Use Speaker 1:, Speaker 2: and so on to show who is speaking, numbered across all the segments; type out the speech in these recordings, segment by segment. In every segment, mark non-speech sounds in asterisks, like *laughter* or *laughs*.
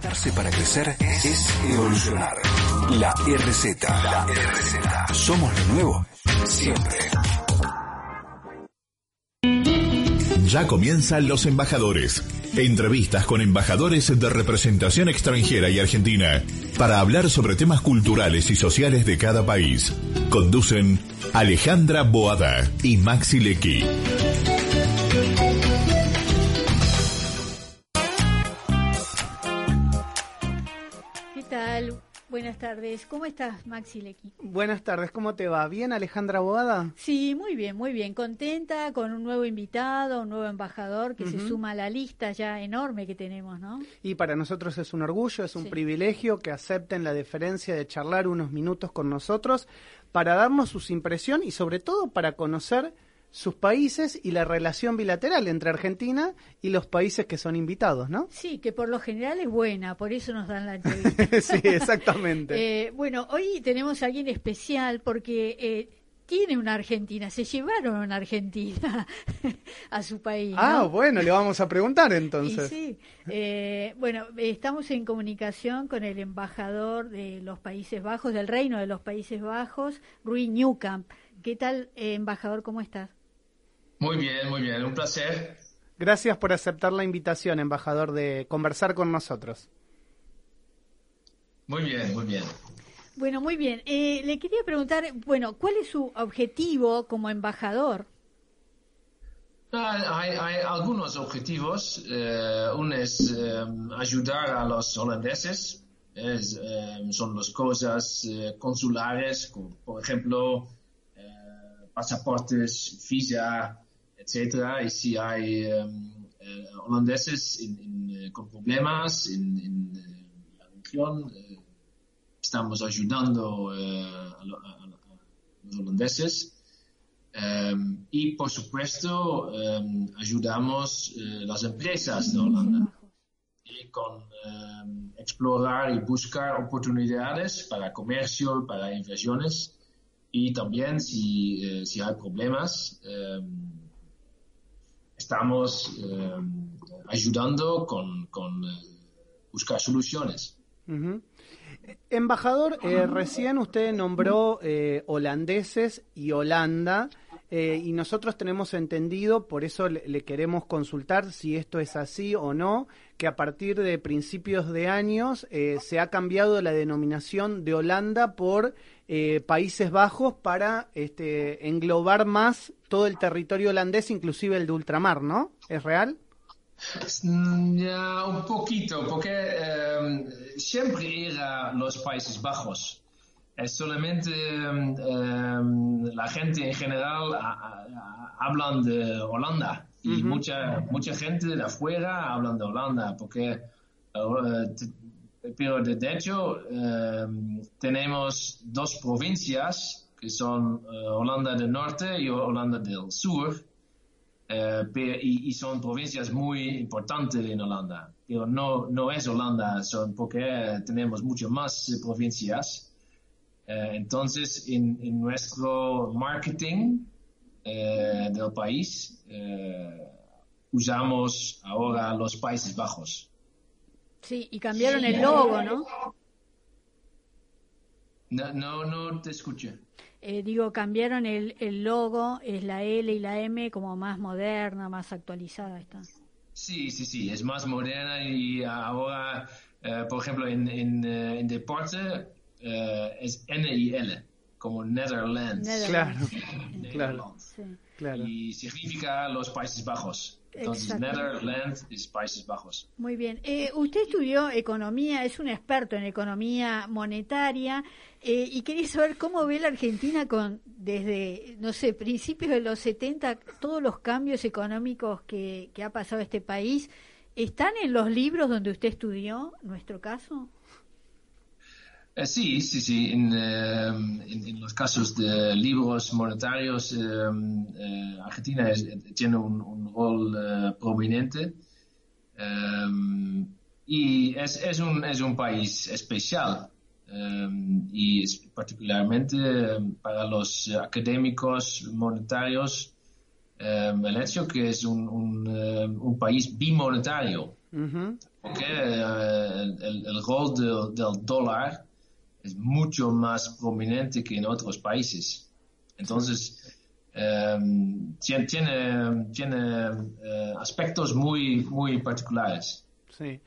Speaker 1: Para crecer es evolucionar. La RZ. La RZ. Somos lo nuevo siempre.
Speaker 2: Ya comienzan los embajadores. Entrevistas con embajadores de representación extranjera y argentina para hablar sobre temas culturales y sociales de cada país. Conducen Alejandra Boada y Maxi Lecky.
Speaker 3: Buenas tardes. ¿Cómo estás, Maxi Lecky?
Speaker 4: Buenas tardes, ¿cómo te va? ¿Bien, Alejandra Boada?
Speaker 3: Sí, muy bien, muy bien. Contenta con un nuevo invitado, un nuevo embajador que se suma a la lista ya enorme que tenemos, ¿no?
Speaker 4: Y para nosotros es un orgullo, es un
Speaker 3: Sí.
Speaker 4: privilegio que acepten la deferencia de charlar unos minutos con nosotros para darnos sus impresiones y sobre todo para conocer sus países y la relación bilateral entre Argentina y los países que son invitados, ¿no?
Speaker 3: Sí, que por lo general es buena, por eso nos dan la entrevista. *laughs*
Speaker 4: sí, exactamente. *laughs*
Speaker 3: Eh, bueno, hoy tenemos a alguien especial porque eh, tiene una Argentina, se llevaron una Argentina *laughs* a su país. ¿no?
Speaker 4: ah, bueno, le vamos a preguntar
Speaker 3: Y
Speaker 4: entonces.
Speaker 3: sí, eh, bueno, estamos en comunicación con el embajador de los Países Bajos, del Reino de los Países Bajos, Rui Newcamp. ¿Qué tal, eh, embajador? ¿Cómo estás?
Speaker 5: Muy bien, muy bien, un placer.
Speaker 4: Gracias por aceptar la invitación, embajador, de conversar con nosotros.
Speaker 5: Muy bien, muy bien.
Speaker 3: Bueno, muy bien. Eh, le quería preguntar, bueno, ¿cuál es su objetivo como embajador?
Speaker 5: Ah, Hay, hay algunos objetivos. eh, uno es eh, ayudar a los holandeses. Es, eh, son las cosas eh, consulares, como, por ejemplo, eh, pasaportes, visa, etcétera. Y si hay eh, eh, holandeses en- en, eh, con problemas en, en, eh, la región, estamos ayudando a, lo- a- a- a los holandeses. Um, y por supuesto um, ayudamos las empresas de Holanda y con um, explorar y buscar oportunidades para comercio, para inversiones y también si, si hay problemas estamos um, ayudando con, con eh, buscar soluciones.
Speaker 4: Ujú. Embajador, eh, recién usted nombró eh, holandeses y Holanda eh, y nosotros tenemos entendido, por eso le, queremos consultar si esto es así o no, que a partir de principios de años eh, se ha cambiado la denominación de Holanda por eh, Países Bajos para este, englobar más todo el territorio holandés, inclusive el de ultramar, ¿no? ¿Es real?
Speaker 5: Mm, Ya, un poquito, porque em, siempre era los Países Bajos. Es solamente em, em, la gente en general a- a- hablan de Holanda y mucha mucha gente de afuera hablan de Holanda, porque eh, pero de hecho em, tenemos dos provincias que son eh, Holanda del Norte y Holanda del Sur. Eh, y, y son provincias muy importantes en Holanda. Pero no, no es Holanda, son porque tenemos mucho más provincias. Eh, entonces, en, en nuestro marketing eh, del país, eh, usamos ahora los Países Bajos.
Speaker 3: Sí, y cambiaron el logo, ¿no?
Speaker 5: No, no, no te escuché.
Speaker 3: Eh, digo, cambiaron el, el logo, es la L y la M como más moderna, más actualizada está.
Speaker 5: Sí, sí, sí, es más moderna y ahora, eh, por ejemplo, en, en, en deporte eh, es N y L, como Netherlands.
Speaker 3: Netherlands.
Speaker 4: Claro, *laughs* claro,
Speaker 3: Sí.
Speaker 4: claro.
Speaker 5: Y significa los Países Bajos. Entonces,
Speaker 3: Exacto.
Speaker 5: Netherlands es Países Bajos.
Speaker 3: Muy bien. Eh, usted estudió economía, es un experto en economía monetaria eh, y quería saber cómo ve la Argentina con desde, no sé, principios de los 70, todos los cambios económicos que, que ha pasado este país. ¿Están en los libros donde usted estudió, nuestro caso?
Speaker 5: Eh, sí, sí, sí. En, eh, en- en los casos de libros monetarios, eh, Argentina es- tiene un, un rol prominente. Y es, es, un, es un país especial. y es particularmente para los académicos monetarios el hecho que es un, un, un país bimonetario.
Speaker 4: Ujú.
Speaker 5: Porque el, el rol del, del dólar es mucho más prominente que en otros países. Entonces, em, tiene, tiene, tiene eh, aspectos muy, muy particulares.
Speaker 4: Sí.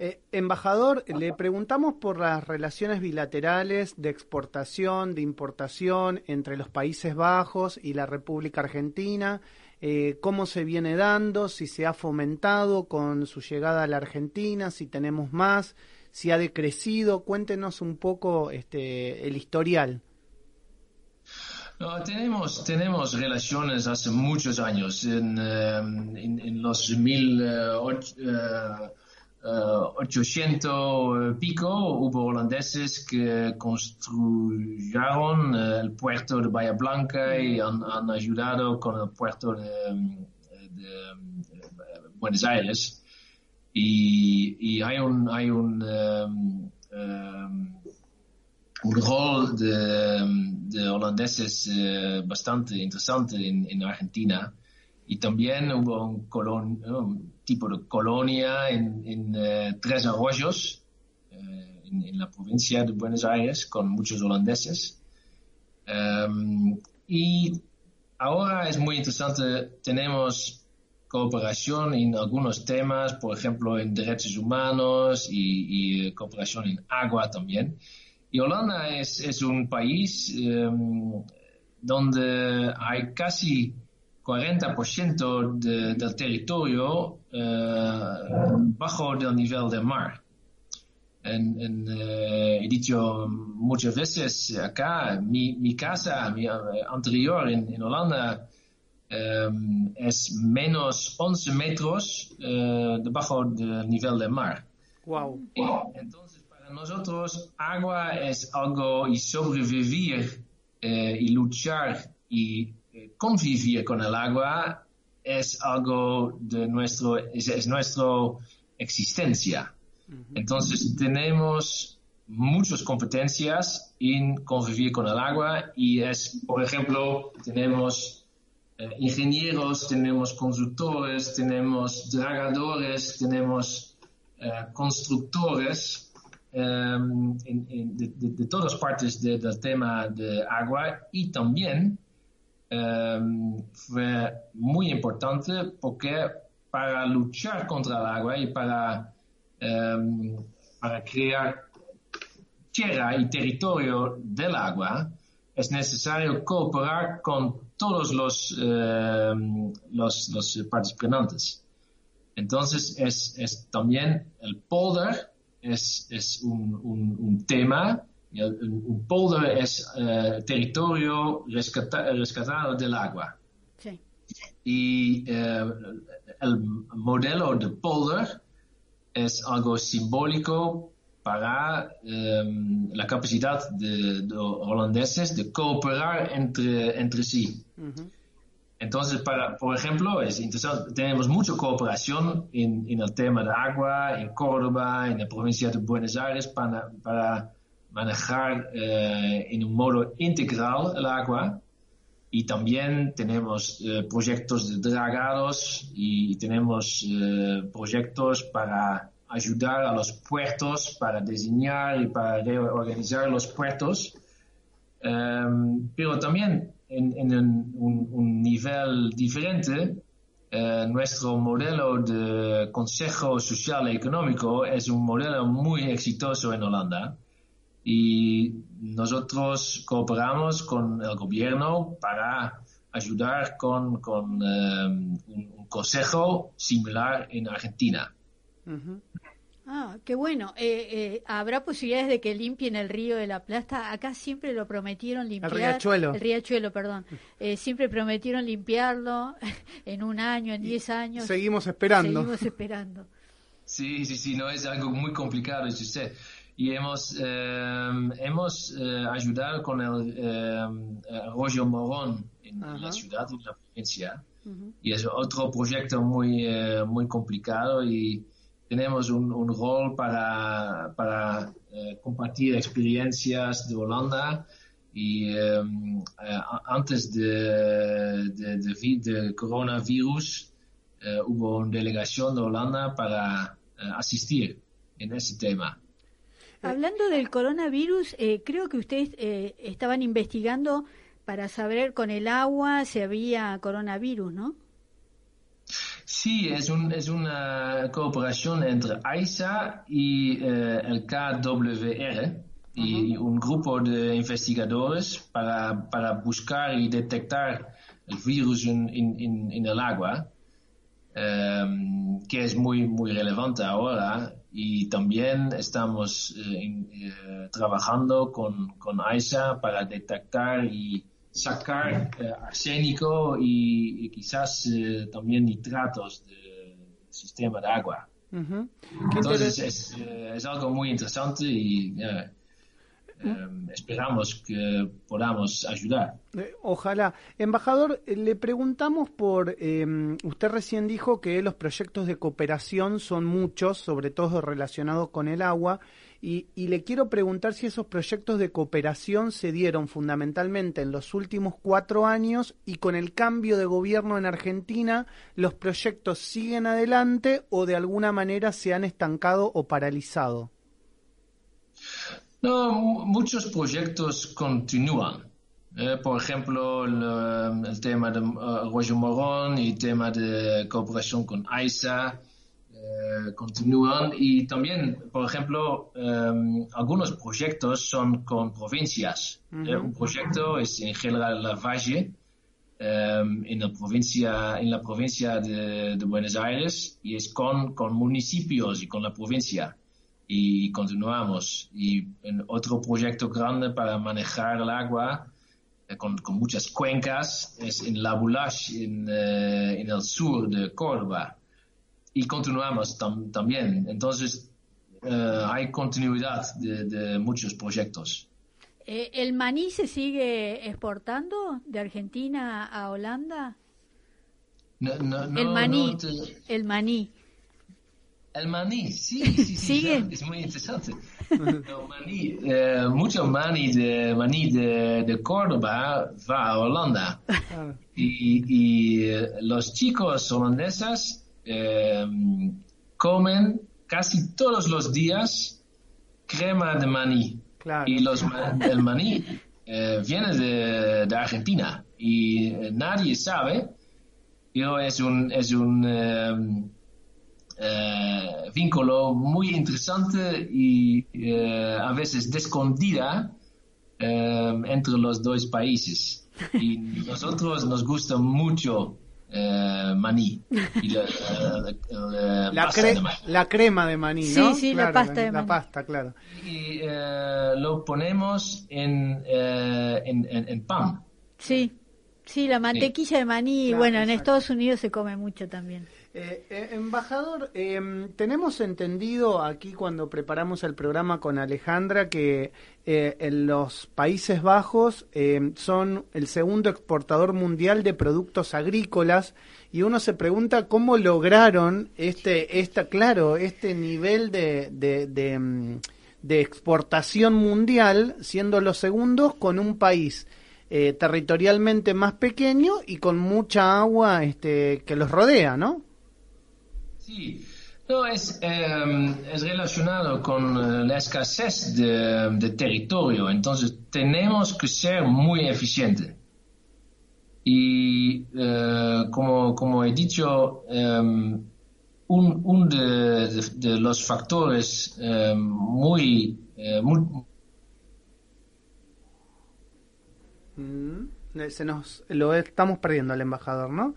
Speaker 4: Eh, embajador, le preguntamos por las relaciones bilaterales de exportación, de importación entre los Países Bajos y la República Argentina, eh, cómo se viene dando, si se ha fomentado con su llegada a la Argentina, si tenemos más, si ha decrecido. Cuéntenos un poco este, el historial.
Speaker 5: No, tenemos, tenemos relaciones hace muchos años. En, em, en, en los 1800 pico hubo holandeses que construyeron eh, el puerto de Bahía Blanca y han, han ayudado con el puerto de, de Buenos Aires. Y, y, hay un, hay un um, um, un rol de, de holandeses eh, bastante interesante en, en, Argentina. Y también hubo un, colon, un tipo de colonia en, en eh, Tres Arroyos, eh, en, en, la provincia de Buenos Aires, con muchos holandeses. Um, y ahora es muy interesante, tenemos cooperación en algunos temas, por ejemplo, en derechos humanos y, y cooperación en agua también. Y Holanda es, un país um, donde hay casi 40% de, del territorio uh, bajo el nivel del mar. En, uh, he dicho muchas veces acá, mi, casa mi, anterior en, en Holanda um, es menos 11 metros debajo del nivel del mar.
Speaker 4: Wow.
Speaker 5: Entonces, nosotros agua es algo y sobrevivir eh, y luchar y eh, convivir con el agua es algo de nuestro es, es nuestra existencia. Uh -huh. Entonces tenemos muchas competencias en convivir con el agua y es, por ejemplo, tenemos eh, ingenieros, tenemos consultores, tenemos dragadores, tenemos constructores um, en, en, de, todas partes de, del tema de agua y también um, fue muy importante porque para luchar contra el agua y para, um, para crear tierra y territorio del agua es necesario cooperar con todos los, los, los participantes. Entonces es, es también el poder es, es un, un, un, tema. Un polder es uh, territorio rescata, rescatado del agua.
Speaker 3: Sí.
Speaker 5: Y uh, el modelo de polder es algo simbólico para um, la capacidad de, de, holandeses de cooperar entre, entre sí. Uh -huh. Entonces, para, por ejemplo, es interesante, tenemos mucha cooperación en, en, el tema de agua, en Córdoba, en la provincia de Buenos Aires, para, para manejar eh, en un modo integral el agua. Y también tenemos eh, proyectos de dragados y tenemos eh, proyectos para ayudar a los puertos, para diseñar y para reorganizar los puertos. Um, pero también en, un, nivel diferente, eh, nuestro modelo de Consejo Social y Económico es un modelo muy exitoso en Holanda y nosotros cooperamos con el gobierno para ayudar con, con eh, un, un, consejo similar en Argentina.
Speaker 3: Uh -huh. Ah, qué bueno. Eh, eh, ¿Habrá posibilidades de que limpien el río de la Plata? Acá siempre lo prometieron limpiar.
Speaker 4: El riachuelo.
Speaker 3: El riachuelo, perdón. Eh, siempre prometieron limpiarlo *laughs* en un año, en diez años.
Speaker 4: Seguimos esperando.
Speaker 3: Seguimos esperando.
Speaker 5: Sí, sí, sí, no es algo muy complicado, es usted. Y hemos, eh, hemos eh, ayudado con el eh, Arroyo Morón en, la ciudad, en la provincia. Uh -huh. Y es otro proyecto muy, muy complicado y tenemos un, un rol para, eh, compartir experiencias de Holanda y eh, antes de, coronavirus eh, hubo una delegación de Holanda para asistir en ese tema.
Speaker 3: Hablando del coronavirus, creo que ustedes estaban investigando para saber con el agua si había coronavirus, ¿no?
Speaker 5: Sí, es, un, es una cooperación entre AISA y eh, el KWR y un grupo de investigadores para, para buscar y detectar el virus en, en, en el agua, um, que es muy, muy relevante ahora. Y también estamos eh, en, eh, trabajando con, con AISA para detectar y sacar eh, arsénico y, y quizás eh, también nitratos del sistema de agua. Entonces es, eh, es algo muy interesante y esperamos que podamos ayudar.
Speaker 4: Ojalá. Embajador, le preguntamos por, eh, usted recién dijo que los proyectos de cooperación son muchos, sobre todo relacionados con el agua, y, le quiero preguntar si esos proyectos de cooperación se dieron fundamentalmente en los últimos cuatro años y con el cambio de gobierno en Argentina, los proyectos siguen adelante o de alguna manera se han estancado o paralizado.
Speaker 5: No, mu- muchos proyectos continúan. Eh, por ejemplo, el, eh, tema de eh, Arroyo Morón y el tema de cooperación con AISA eh, continúan. Y también, por ejemplo, eh, algunos proyectos son con provincias. Eh, un proyecto es en General Lavalle, eh, en, la provincia, en la provincia de, de Buenos Aires, y es con, con municipios y con la provincia y continuamos. Y en otro proyecto grande para manejar el agua eh, con, con muchas cuencas es en La en, eh, en el sur de Córdoba. Y continuamos tam- también. Entonces, eh, hay continuidad de, de muchos proyectos.
Speaker 3: Eh, ¿El maní se sigue exportando de Argentina a Holanda?
Speaker 5: No- no- no-
Speaker 3: el maní,
Speaker 5: no te-
Speaker 3: el maní.
Speaker 5: El maní, sí, sí, sí, *laughs*
Speaker 3: ¿Sigue?
Speaker 5: es muy interesante. El maní, eh, mucho maní de, maní de, de Córdoba va a Holanda. Y, y, eh, los chicos holandeses eh, comen casi todos los días crema de maní.
Speaker 4: Claro.
Speaker 5: Y los, el maní eh, viene de, de Argentina y eh, nadie sabe, pero es un, es un eh, eh, vínculo muy interesante y a veces de escondida eh, entre los dos países. Y *laughs* nosotros nos gusta mucho eh, maní. Y la, la- la-
Speaker 4: La,
Speaker 5: pasta
Speaker 4: cre-
Speaker 5: de maní.
Speaker 4: la crema de maní,
Speaker 3: Sí,
Speaker 4: ¿no?
Speaker 3: sí, la
Speaker 4: Claro,
Speaker 3: pasta de
Speaker 4: La
Speaker 3: maní.
Speaker 4: pasta, claro.
Speaker 5: Y eh, lo ponemos en, eh, en, en- en pan.
Speaker 3: Sí, sí, la mantequilla de maní,
Speaker 4: Claro,
Speaker 3: bueno, en. Estados Unidos se come mucho también.
Speaker 4: Eh, eh, embajador, eh, tenemos entendido aquí cuando preparamos el programa con Alejandra que eh, en los Países Bajos eh, son el segundo exportador mundial de productos agrícolas y uno se pregunta cómo lograron este, esta, claro, este nivel de, de, de, mm, de exportación mundial siendo los segundos con un país eh, territorialmente más pequeño y con mucha agua este, que los rodea, ¿no?
Speaker 5: Sí, no, es, eh, es relacionado con eh, la escasez de, de territorio, entonces tenemos que ser muy eficientes. Y eh, como, como he dicho, eh, un, de, los factores eh, muy, eh, muy,
Speaker 4: Mm, Se nos lo estamos perdiendo al embajador, ¿no?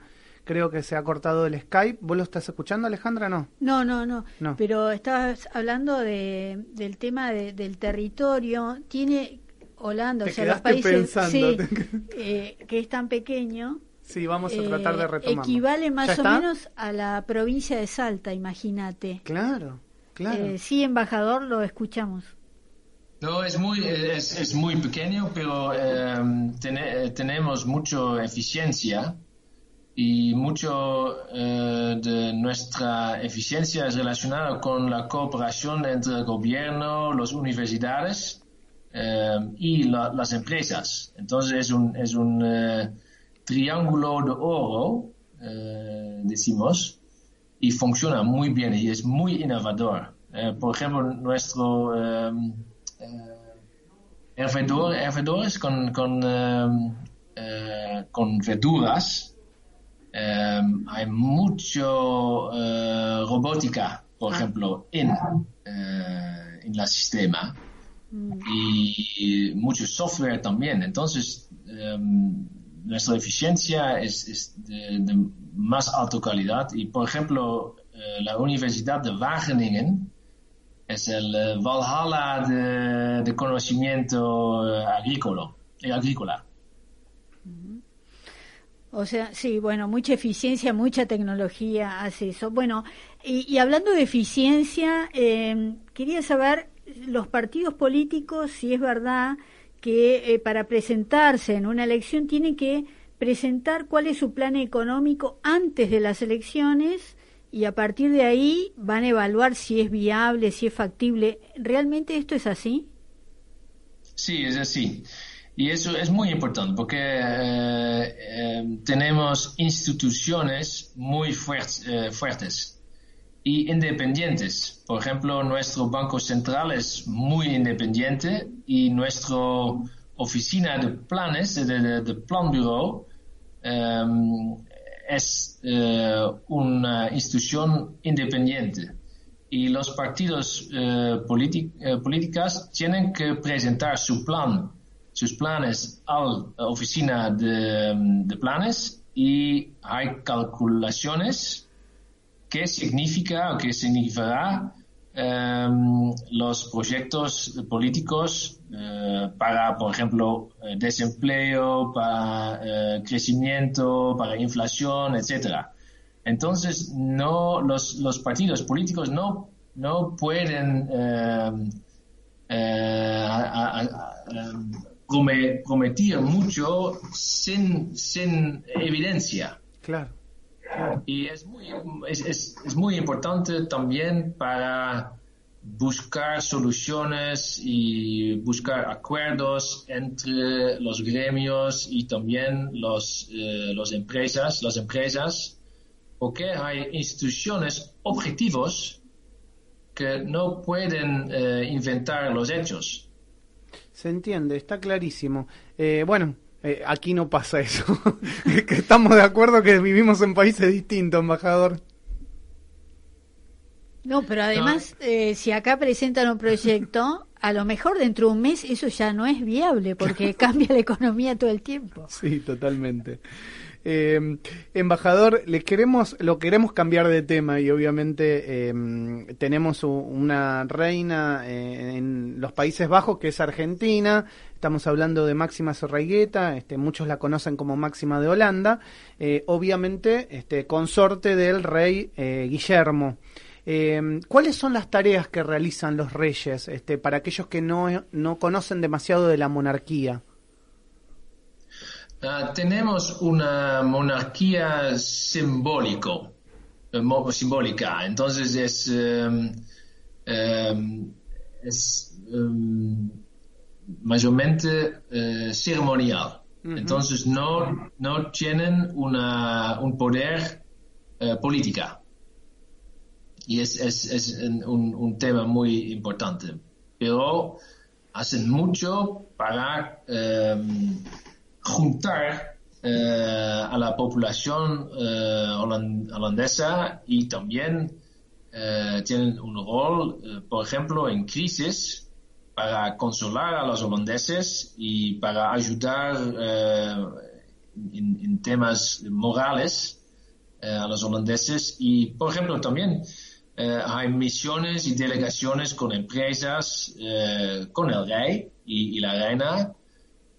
Speaker 4: Creo que se ha cortado el Skype. ¿Vos lo estás escuchando, Alejandra? No.
Speaker 3: No, no, no,
Speaker 4: No.
Speaker 3: pero estabas hablando de, del tema de- del territorio. Tiene Holanda,
Speaker 4: Te
Speaker 3: o sea, los países
Speaker 4: pensando.
Speaker 3: sí, eh, que es tan pequeño,
Speaker 4: Sí, vamos a tratar de
Speaker 3: eh,
Speaker 4: retomarlo.
Speaker 3: equivale
Speaker 4: ¿Ya
Speaker 3: más o menos a la provincia de Salta, imagínate.
Speaker 4: Claro, claro.
Speaker 3: Eh, sí, embajador, lo escuchamos.
Speaker 5: No, es muy, es, es muy pequeño, pero eh, eh, tenemos mucha eficiencia y mucho eh, de nuestra eficiencia es relacionada con la cooperación entre el gobierno, las universidades eh, y la- las empresas. Entonces es un, es un eh, triángulo de oro, decimos, y funciona muy bien y es muy innovador. por ejemplo, nuestro hervedores con verduras, hay mucho robótica, por ah. ejemplo, en, en el sistema mm. y, mucho software también. Entonces, nuestra eficiencia es, de, más alta calidad y, por ejemplo, eh, la Universidad de Wageningen es el eh, Valhalla de, conocimiento eh, agrícola. agrícola.
Speaker 3: O sea, sí, bueno, mucha eficiencia, mucha tecnología hace eso. Bueno, y, hablando de eficiencia, quería saber los partidos políticos, si es verdad que para presentarse en una elección tienen que presentar cuál es su plan económico antes de las elecciones y a partir de ahí van a evaluar si es viable, si es factible. ¿Realmente esto es así?
Speaker 5: Sí, es así. Y eso es muy importante porque eh, eh, tenemos instituciones muy eh, fuertes y independientes. Por ejemplo, nuestro Banco Central es muy independiente y nuestra oficina de planes, de, de, plan bureau, es eh, una institución independiente y los partidos políticos tienen que presentar su plan, sus planes a la oficina de, planes y hay calculaciones qué significa o qué significará Em, los proyectos políticos eh, para, por ejemplo, eh, desempleo, para eh, crecimiento, para inflación, etcétera. Entonces, no, los, los partidos políticos no, no pueden em, prometer mucho sin, sin evidencia.
Speaker 4: Claro.
Speaker 5: Y es muy, es, es, muy importante también para buscar soluciones y buscar acuerdos entre los gremios y también los, eh, los empresas, las empresas, porque hay instituciones objetivos que no pueden eh, inventar los hechos.
Speaker 4: Se entiende, está clarísimo. Eh, bueno, eh, aquí no pasa eso. *laughs* que estamos de acuerdo que vivimos en países distintos, embajador.
Speaker 3: No, pero además, eh, si acá presentan un proyecto, a lo mejor dentro de un mes eso ya no es viable porque *laughs* cambia la economía todo el tiempo.
Speaker 4: Sí, totalmente. Eh, embajador, le queremos, lo queremos cambiar de tema y obviamente em, tenemos una reina eh, en los Países Bajos que es Argentina. Estamos hablando de Máxima Sorraigueta, este, muchos la conocen como Máxima de Holanda, eh, obviamente este, consorte del rey eh, Guillermo. Em, ¿Cuáles son las tareas que realizan los reyes este, para aquellos que no, no conocen demasiado de la monarquía?
Speaker 5: Ah, tenemos una monarquía simbólico, eh, simbólica, entonces es, em, em, es em, mayormente eh, ceremonial. Entonces no, no tienen una, un poder eh, política. Y es, es, es un, un, tema muy importante. Pero hacen mucho para juntar eh, a la población eh, holandesa y también eh, tienen un rol, por ejemplo, en crisis para consolar a los holandeses y para ayudar en, temas morales a los holandeses. Y, por ejemplo, también hay misiones y delegaciones con empresas, con el rey y la reina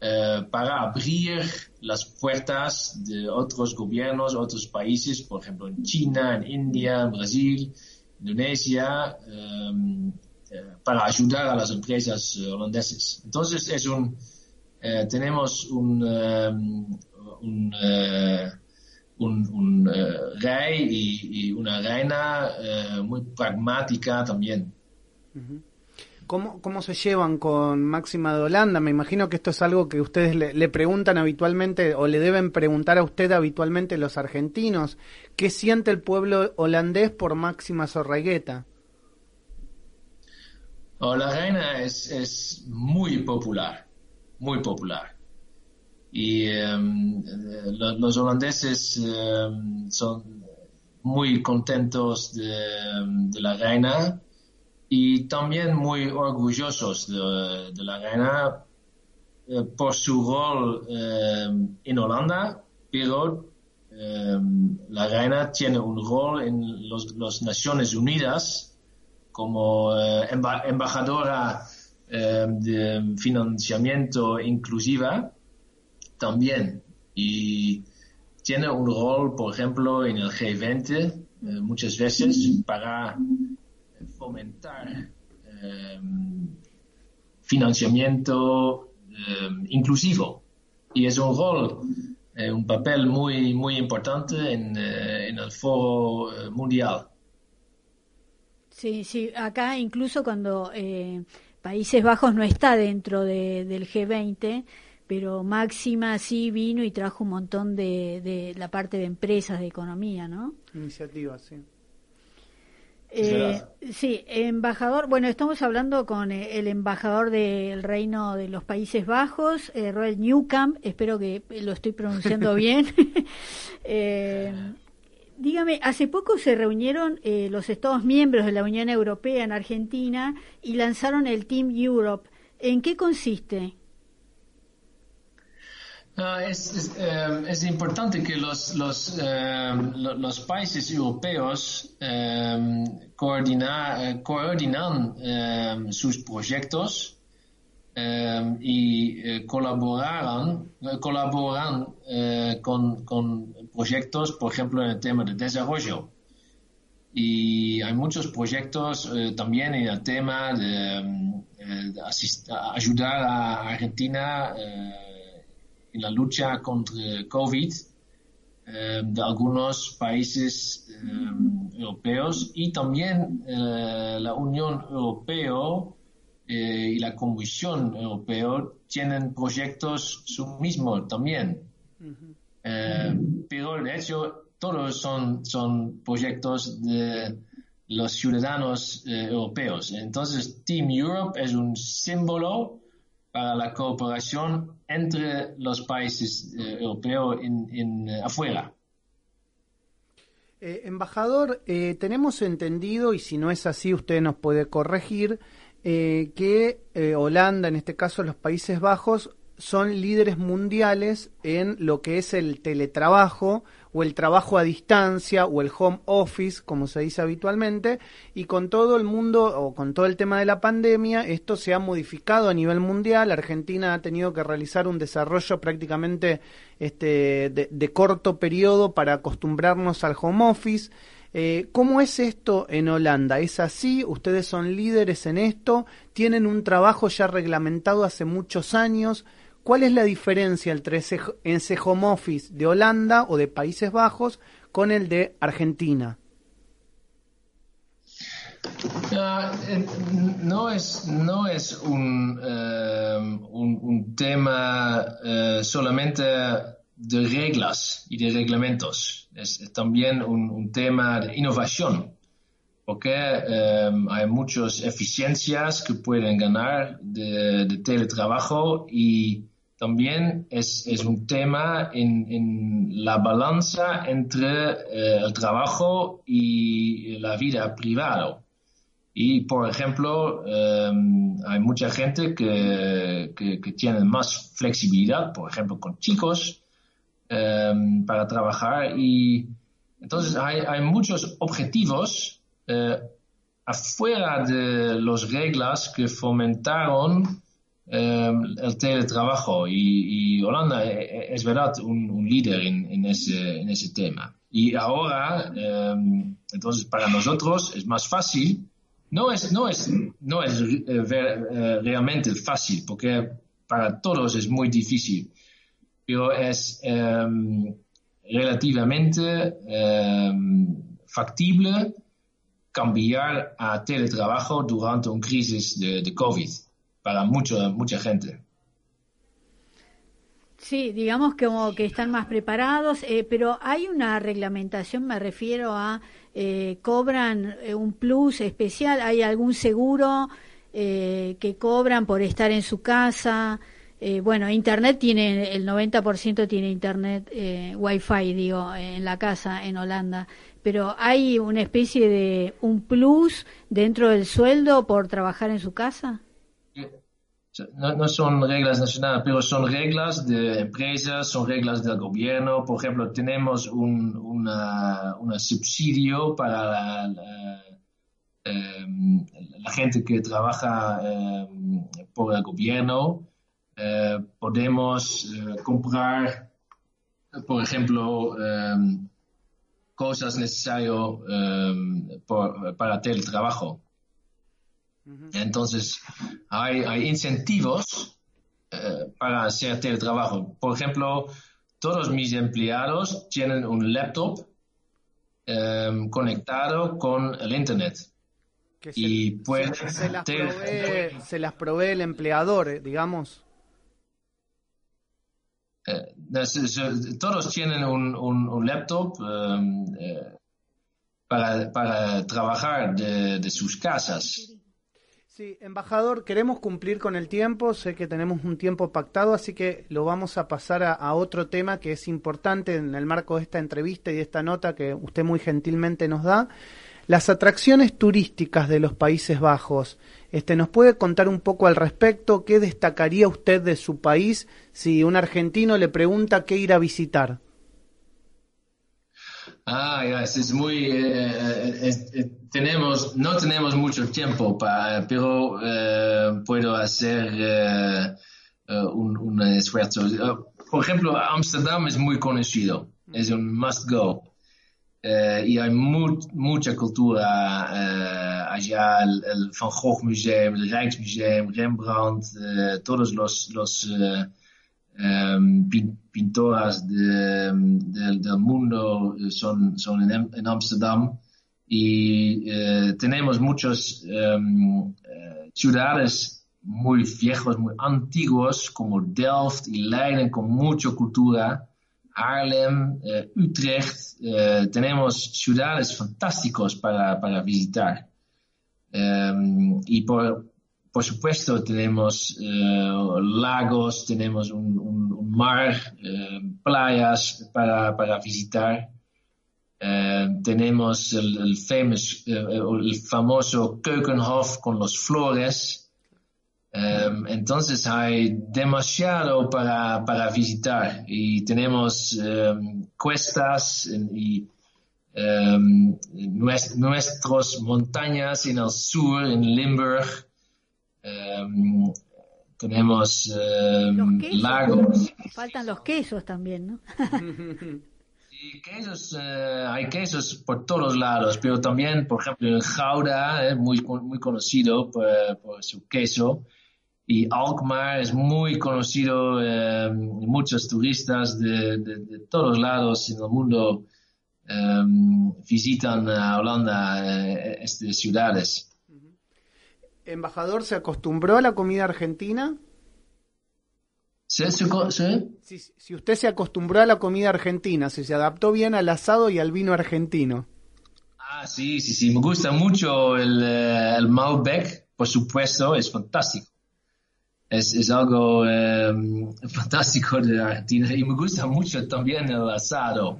Speaker 5: eh, para abrir las puertas de otros gobiernos, otros países, por ejemplo en China, en India, en Brasil, Indonesia, em, eh, para ayudar a las empresas holandeses. Entonces es un, eh, tenemos un, em, un, rey y, una reina muy pragmática también.
Speaker 4: ¿Cómo, se llevan con Máxima de Holanda? Me imagino que esto es algo que ustedes le, preguntan habitualmente o le deben preguntar a usted habitualmente los argentinos. ¿Qué siente el pueblo holandés por Máxima Sorragueta?
Speaker 5: Oh, la reina es, es muy popular, muy popular. Y em, los holandeses em, son muy contentos de, la reina y también muy orgullosos de, la reina eh, por su rol em, en Holanda, pero la reina tiene un rol en las Naciones Unidas como eh, embajadora de financiamiento inclusiva también. Y tiene un rol, por ejemplo, en el G20 eh, muchas veces para fomentar eh, financiamiento eh, inclusivo. Y es un rol, un papel muy, muy importante en, el foro mundial.
Speaker 3: Sí, sí, acá incluso cuando Países Bajos no está dentro del G20, pero Máxima sí vino y trajo un montón de, la parte de empresas, de economía, ¿no?
Speaker 4: Iniciativas, sí.
Speaker 3: Eh, sí, embajador, bueno, estamos hablando con eh, el embajador del Reino de los Países Bajos, eh, Roel Newcamp, espero que lo estoy pronunciando *laughs* bien. *laughs* eh, dígame, hace poco se reunieron eh, los Estados miembros de la Unión Europea en Argentina y lanzaron el Team Europe. ¿En qué consiste?
Speaker 5: Es, em, es, importante que los, los, em, los países europeos um, coordinan sus proyectos y eh, colaboran, colaboran eh, con, con, proyectos, por ejemplo, en el tema de desarrollo. Y hay muchos proyectos también en el tema de, ayudar a Argentina en la lucha contra COVID eh, de algunos países eh, europeos y también eh, la Unión Europea y la Comisión Europea tienen proyectos su mismo también. pero de hecho todos son, son proyectos de los ciudadanos europeos. Entonces Team Europe es un símbolo para la cooperación entre los países eh, europeos en, eh, afuera.
Speaker 4: Eh, embajador, tenemos entendido, y si no es así usted nos puede corregir, que Holanda, en este caso los Países Bajos, son líderes mundiales en lo que es el teletrabajo o el trabajo a distancia o el home office, como se dice habitualmente, y con todo el mundo o con todo el tema de la pandemia, esto se ha modificado a nivel mundial. Argentina ha tenido que realizar un desarrollo prácticamente este, de, corto periodo para acostumbrarnos al home office. Eh, ¿Cómo es esto en Holanda? ¿Es así? ¿Ustedes son líderes en esto? ¿Tienen un trabajo ya reglamentado hace muchos años? ¿Cuál es la diferencia entre ese, ese home office de Holanda o de Países Bajos con el de Argentina?
Speaker 5: Eh, no es, no es un, eh, un, tema eh, solamente de reglas y de reglamentos, es, también un, tema de innovación, porque hay muchas eficiencias que pueden ganar de, de teletrabajo y también es, es un tema en, en, la balanza entre eh, el trabajo y la vida privada. Y, por ejemplo, em, hay mucha gente que, que, tiene más flexibilidad, por ejemplo, con chicos, em, para trabajar. Y entonces hay, hay muchos objetivos eh, afuera de las reglas que fomentaron Em, el teletrabajo y, Holanda e, e, es verdad un, líder en, ese, tema. Y ahora, em, entonces para nosotros es más fácil, no es, no es, no es eh, eh, realmente fácil, porque para todos es muy difícil, pero es em, relativamente factible cambiar a teletrabajo durante una crisis de COVID para mucho, mucha gente.
Speaker 3: Sí, digamos que, como que están más preparados, eh, pero hay una reglamentación, me refiero a, eh, cobran eh, un plus especial, hay algún seguro eh, que cobran por estar en su casa. Eh, bueno, Internet tiene, el 90% tiene Internet, eh, Wi-Fi, digo, en la casa en Holanda. Pero hay una especie de un plus dentro del sueldo por trabajar en su casa.
Speaker 5: No, son reglas nacionales, pero son reglas de empresas, son reglas del gobierno. Por ejemplo, tenemos un subsidio para la, em, gente que trabaja em, por el gobierno. Eh, podemos eh, comprar, por ejemplo, em, cosas necesarias para teletrabajo. Entonces, hay, hay incentivos eh, para hacer teletrabajo. Por ejemplo, todos mis empleados tienen un laptop em, conectado con el Internet. y pueden
Speaker 4: se, las provee, el empleador, eh, digamos.
Speaker 5: Eh, todos tienen un, un, laptop em, para, para, trabajar de, de sus casas.
Speaker 4: Sí, embajador, queremos cumplir con el tiempo, sé que tenemos un tiempo pactado, así que lo vamos a pasar a, otro tema que es importante en el marco de esta entrevista y de esta nota que usted muy gentilmente nos da. Las atracciones turísticas de los Países Bajos. Este, ¿Nos puede contar un poco al respecto? ¿Qué destacaría usted de su país si un argentino le pregunta qué ir a visitar?
Speaker 5: Ah, es muy, eh, eh, tenemos, no tenemos mucho tiempo, para, pero eh, puedo hacer un, esfuerzo. por ejemplo, Amsterdam es muy conocido, es un must go. y hay mucha cultura allá, el, Van Gogh Museum, el Rijksmuseum, Rembrandt, todos los, los um, pintoras de, del mundo son, son en, Amsterdam y eh, tenemos muchas em, eh, ciudades muy viejos, muy antiguos como Delft y Leiden con mucha cultura. Haarlem, eh, Utrecht, tenemos ciudades fantásticas para, para visitar. Em, y por, por supuesto, tenemos eh, lagos, tenemos un, mar, eh, playas para, para visitar. Eh, tenemos el, el, famoso Keukenhof con los flores. entonces hay demasiado para, para visitar y tenemos cuestas y nuestras montañas en el sur, en Limburg. Em, tenemos em, lagos.
Speaker 3: Faltan los quesos también, ¿no? *laughs*
Speaker 5: sí, quesos, eh, hay quesos por todos lados, pero también, por ejemplo, el Gouda es muy, muy conocido por, su queso. Y Alkmaar es muy conocido, muchos turistas de, de, todos lados en el mundo visitan a Holanda, eh, estas ciudades
Speaker 4: embajador, ¿se acostumbró a la comida argentina?
Speaker 5: ¿Sí? ¿Sí?
Speaker 4: Si, usted se acostumbró a la comida argentina, si se adaptó bien al asado y al vino argentino.
Speaker 5: Ah, sí, sí, sí, me gusta mucho el, eh, el Malbec, por supuesto, es fantástico. Es, es algo em, *laughs* fantástico de Argentina y me gusta mucho también el asado.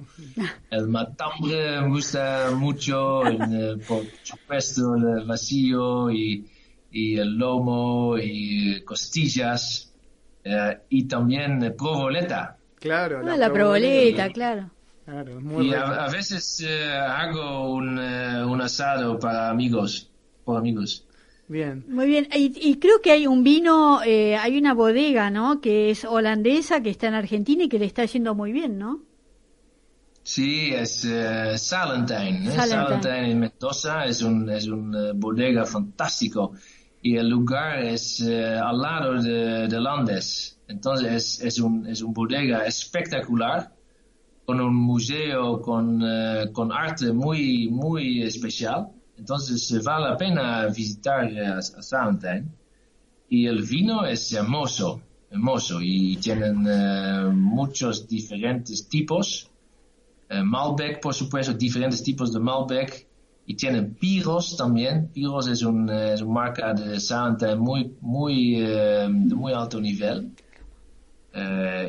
Speaker 5: El matambre me gusta mucho, el, por supuesto el vacío y y el lomo y costillas eh, y también provoleta.
Speaker 3: Claro, ah, la, proboleta, claro.
Speaker 5: y a, veces eh, hago un, eh, un, asado para amigos, por amigos.
Speaker 3: Bien. Muy bien. Y, creo que hay un vino, hay una bodega, ¿no? Que es holandesa, que está en Argentina y que le está yendo muy bien, ¿no?
Speaker 5: Sí, es uh, Salentine. Salentine. en Mendoza es un, es un bodega fantástico y el lugar es eh, al lado de, de, Landes. Entonces es, es, un, es un bodega espectacular, con un museo con, eh, con arte muy, muy especial. Entonces eh, vale la pena visitar a, a Y el vino es hermoso, hermoso, y tienen muchos diferentes tipos. Malbec, por supuesto, diferentes tipos de Malbec y tienen Piros también. Piros es, un, es una marca de Santa muy, muy, de muy alto nivel.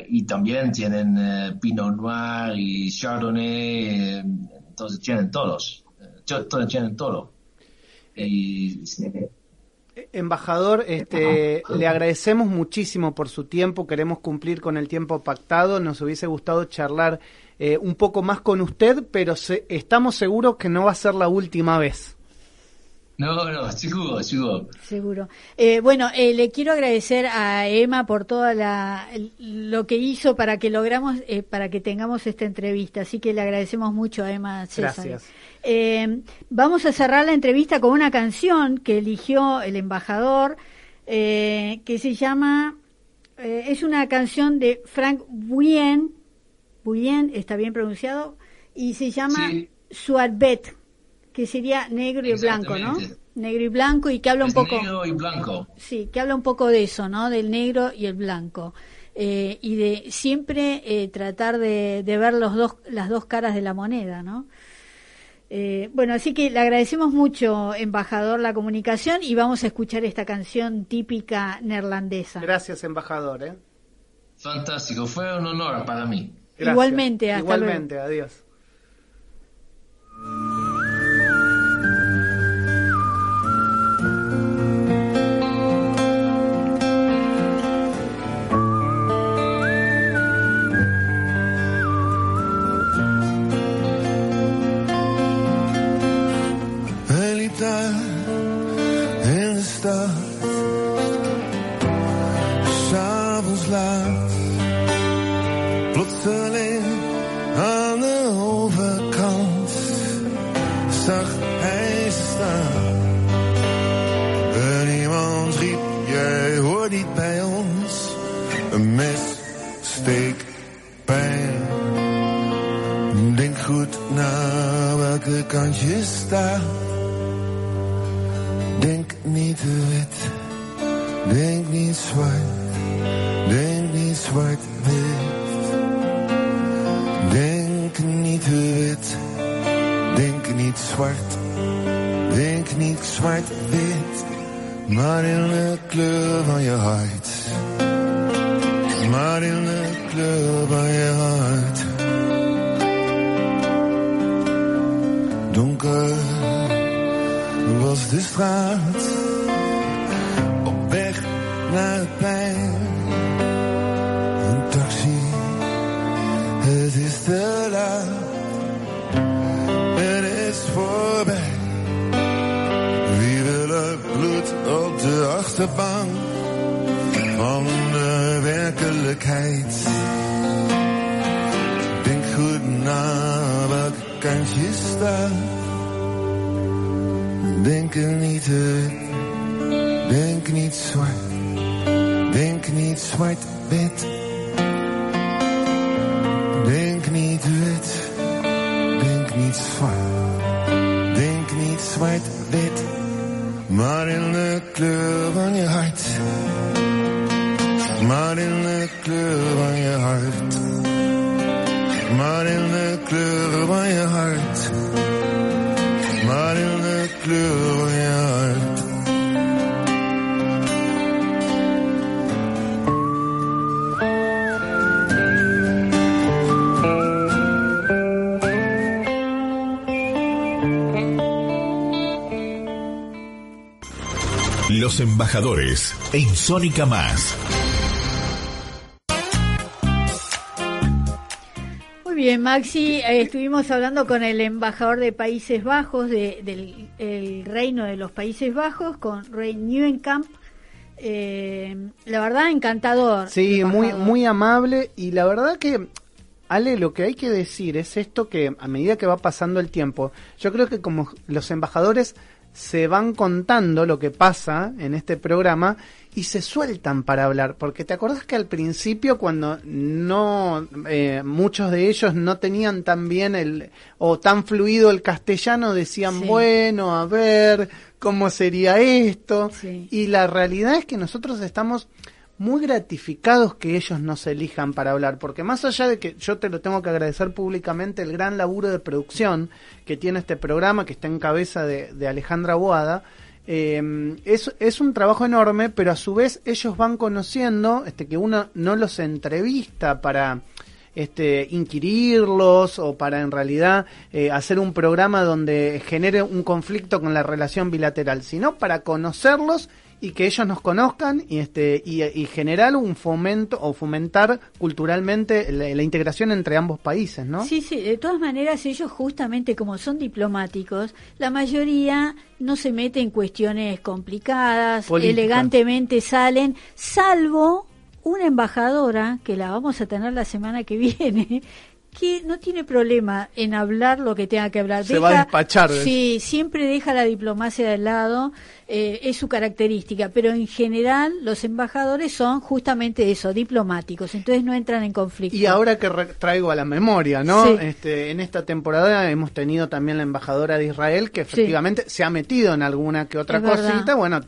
Speaker 5: y también tienen Pinot Noir y Chardonnay, entonces tienen todos, todos tienen todo. Y,
Speaker 4: Embajador, este, le agradecemos muchísimo por su tiempo, queremos cumplir con el tiempo pactado, nos hubiese gustado charlar eh, un poco más con usted, pero estamos seguros que no va a ser la última vez.
Speaker 5: No, no, seguro, seguro.
Speaker 3: Seguro. Eh, bueno, eh, le quiero agradecer a Emma por toda la lo que hizo para que logramos, para que tengamos esta entrevista. Así que le agradecemos mucho a Emma César.
Speaker 4: Gracias.
Speaker 3: Eh, vamos a cerrar la entrevista con una canción que eligió el embajador, eh, que se llama, eh, es una canción de Frank Buyen, Buyen, está bien pronunciado, y se llama Suarbet, que sería negro y blanco, ¿no? Negro y blanco y que habla un poco...
Speaker 5: Negro y blanco.
Speaker 3: Sí, que habla un poco de eso, ¿no? Del negro y el blanco. y de siempre tratar de, de ver los dos, las dos caras de la moneda, ¿no? Eh, bueno, así que le agradecemos mucho, embajador, la comunicación y vamos a escuchar esta canción típica neerlandesa.
Speaker 4: Gracias, embajador. ¿eh?
Speaker 5: Fantástico, fue un honor para mí.
Speaker 3: Igualmente, hasta
Speaker 4: Igualmente, adiós.
Speaker 2: Los embajadores en Sónica Más.
Speaker 3: Muy bien, Maxi, eh, estuvimos hablando con el embajador de Países Bajos, del Reino de los Países Bajos, con Rey Nieuwenkamp. Eh, la verdad, encantador.
Speaker 4: Sí, muy, muy amable y la verdad que Ale, lo que hay que decir es esto que a medida que va pasando el tiempo, yo creo que como los embajadores se van contando lo que pasa en este programa y se sueltan para hablar, porque te acordás que al principio cuando no eh, muchos de ellos no tenían tan bien el o tan fluido el castellano decían bueno a ver cómo sería esto y la realidad es que nosotros estamos muy gratificados que ellos nos elijan para hablar, porque más allá de que yo te lo tengo que agradecer públicamente el gran laburo de producción que tiene este programa, que está en cabeza de, Alejandra Boada, eh, es, es un trabajo enorme, pero a su vez ellos van conociendo este, que uno no los entrevista para este, inquirirlos o para en realidad eh, hacer un programa donde genere un conflicto con la relación bilateral, sino para conocerlos y que ellos nos conozcan y este y, y generar un fomento o fomentar culturalmente la, la, integración entre ambos países, ¿no?
Speaker 3: Sí, sí, de todas maneras ellos justamente como son diplomáticos, la mayoría no se mete en cuestiones complicadas, Política. elegantemente salen, salvo una embajadora que la vamos a tener la semana que *laughs* viene que no tiene problema en hablar lo que tenga que hablar.
Speaker 4: Se deja, va a despachar.
Speaker 3: Sí, siempre deja la diplomacia de lado, eh, es su característica, pero en general los embajadores son justamente eso, diplomáticos, entonces no entran en conflicto.
Speaker 4: Y ahora que traigo a la memoria, ¿no? Sí. Este, en esta temporada hemos tenido también la embajadora de Israel que efectivamente sí. se ha metido en alguna que otra
Speaker 3: es
Speaker 4: cosita,
Speaker 3: verdad.
Speaker 4: bueno...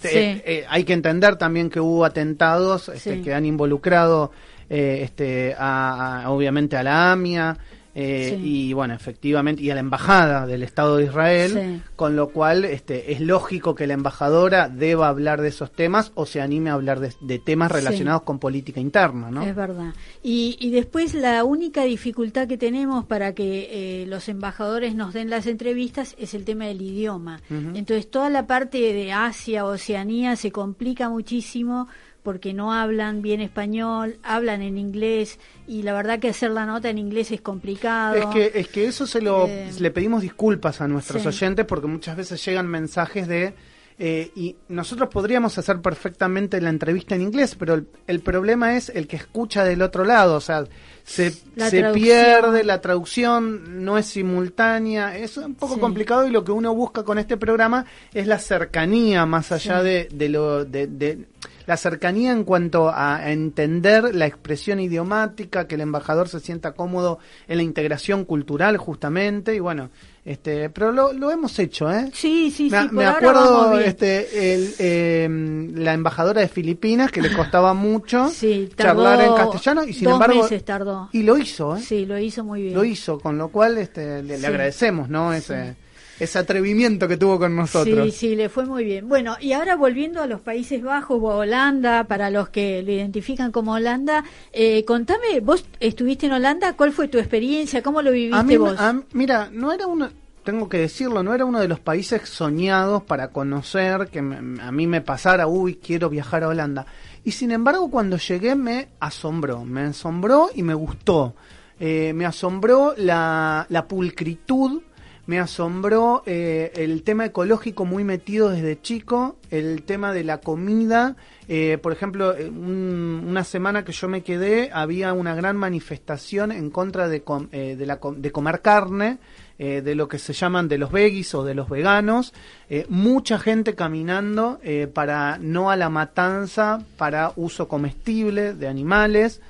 Speaker 4: Sí. eh, hay que entender también que hubo atentados este, que han involucrado eh, este, a, a, obviamente a la AMIA eh, sí. y bueno, efectivamente, y a la embajada del Estado de Israel, sí. con lo cual este, es lógico que la embajadora deba hablar de esos temas o se anime a hablar de, de temas relacionados sí. con política interna, ¿no?
Speaker 3: Es verdad. Y, y, después la única dificultad que tenemos para que eh, los embajadores nos den las entrevistas es el tema del idioma. Uh -huh. Entonces toda la parte de Asia, Oceanía se complica muchísimo porque no hablan bien español, hablan en inglés y la verdad que hacer la nota en inglés es complicado.
Speaker 4: Es que, es que eso se lo eh, le pedimos disculpas a nuestros sí. oyentes porque muchas veces llegan mensajes de eh, y nosotros podríamos hacer perfectamente la entrevista en inglés, pero el, el, problema es el que escucha del otro lado, o sea, se, se pierde la traducción, no es simultánea, es un poco sí. complicado y lo que uno busca con este programa es la cercanía más allá sí. de, de, lo de, de la cercanía en cuanto a entender la expresión idiomática, que el embajador se sienta cómodo en la integración cultural justamente y bueno, este, pero lo, lo hemos hecho, ¿eh?
Speaker 3: Sí, sí,
Speaker 4: me,
Speaker 3: sí.
Speaker 4: me acuerdo, este, el, eh, la embajadora de Filipinas que le costaba mucho *laughs*
Speaker 3: sí,
Speaker 4: charlar en castellano y sin
Speaker 3: dos
Speaker 4: embargo
Speaker 3: meses tardó.
Speaker 4: y lo hizo, ¿eh?
Speaker 3: Sí, lo hizo muy bien.
Speaker 4: Lo hizo, con lo cual este, le, sí. le agradecemos, ¿no? Ese, sí ese atrevimiento que tuvo con nosotros.
Speaker 3: Sí, sí, le fue muy bien. Bueno, y ahora volviendo a los Países Bajos o a Holanda, para los que lo identifican como Holanda, eh, contame, vos estuviste en Holanda, ¿cuál fue tu experiencia? ¿Cómo lo viviste
Speaker 4: a mí,
Speaker 3: vos?
Speaker 4: A, mira, no era uno, tengo que decirlo, no era uno de los países soñados para conocer, que me, a mí me pasara, uy, quiero viajar a Holanda. Y sin embargo, cuando llegué me asombró, me asombró y me gustó. Eh, me asombró la, la pulcritud me asombró eh, el tema ecológico muy metido desde chico, el tema de la comida. Eh, por ejemplo, un, una semana que yo me quedé, había una gran manifestación en contra de, eh, de, la, de comer carne, eh, de lo que se llaman de los veggies o de los veganos. Eh, mucha gente caminando eh, para no a la matanza, para uso comestible de animales.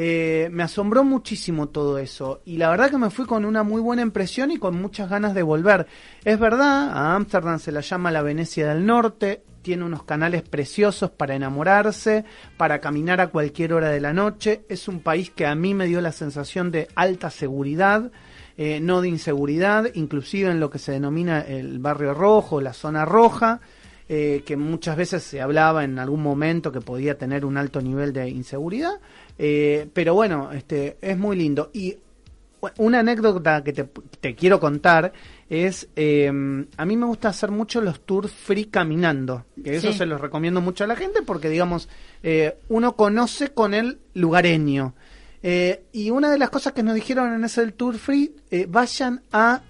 Speaker 4: Eh, me asombró muchísimo todo eso y la verdad que me fui con una muy buena impresión y con muchas ganas de volver. Es verdad, a Ámsterdam se la llama la Venecia del Norte, tiene unos canales preciosos para enamorarse, para caminar a cualquier hora de la noche, es un país que a mí me dio la sensación de alta seguridad, eh, no de inseguridad, inclusive en lo que se denomina el barrio rojo, la zona roja. Eh, que muchas veces se hablaba en algún momento que podía tener un alto nivel de inseguridad, eh, pero bueno, este es muy lindo. Y una anécdota que te, te quiero contar es, eh, a mí me gusta hacer mucho los tours free caminando, que eso sí. se los recomiendo mucho a la gente porque, digamos, eh, uno conoce con el lugareño. Eh, y una de las cosas que nos dijeron en ese tour free, vayan a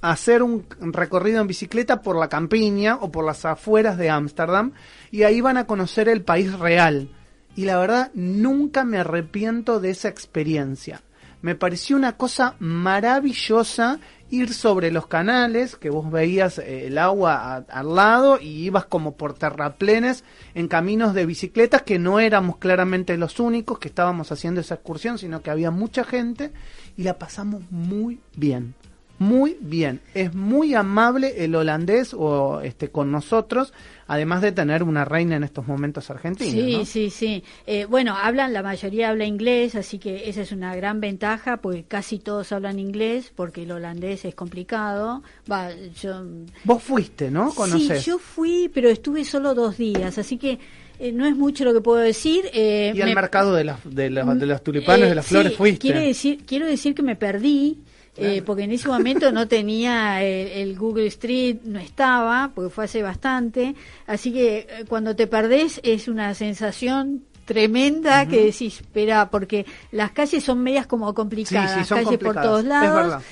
Speaker 4: hacer un recorrido en bicicleta por la campiña o por las afueras de Ámsterdam y ahí van a conocer el país real. Y la verdad, nunca me arrepiento de esa experiencia. Me pareció una cosa maravillosa ir sobre los canales, que vos veías eh, el agua al lado y ibas como por terraplenes en caminos de bicicletas que no éramos claramente los únicos que estábamos haciendo esa excursión, sino que había mucha gente y la pasamos muy bien muy bien. Es muy amable el holandés o este con nosotros, además de tener una reina en estos momentos argentina.
Speaker 3: Sí, sí, sí. Eh, bueno, hablan, la mayoría habla inglés, así que esa es una gran ventaja, porque casi todos hablan inglés, porque el holandés es complicado. Va, yo,
Speaker 4: Vos fuiste, ¿no?
Speaker 3: Sí, yo fui, pero estuve solo dos días, así que eh, no es mucho lo que puedo decir.
Speaker 4: Eh, ¿Y al mercado de, las, de, de los tulipanes, de las flores, fuiste?
Speaker 3: Quiere decir, quiero decir que me perdí. Eh, porque en ese momento no tenía el, Google Street, no estaba, porque fue hace bastante. Así que cuando te perdés es una sensación tremenda que decís, espera, porque las calles son medias como complicadas, calles por todos lados.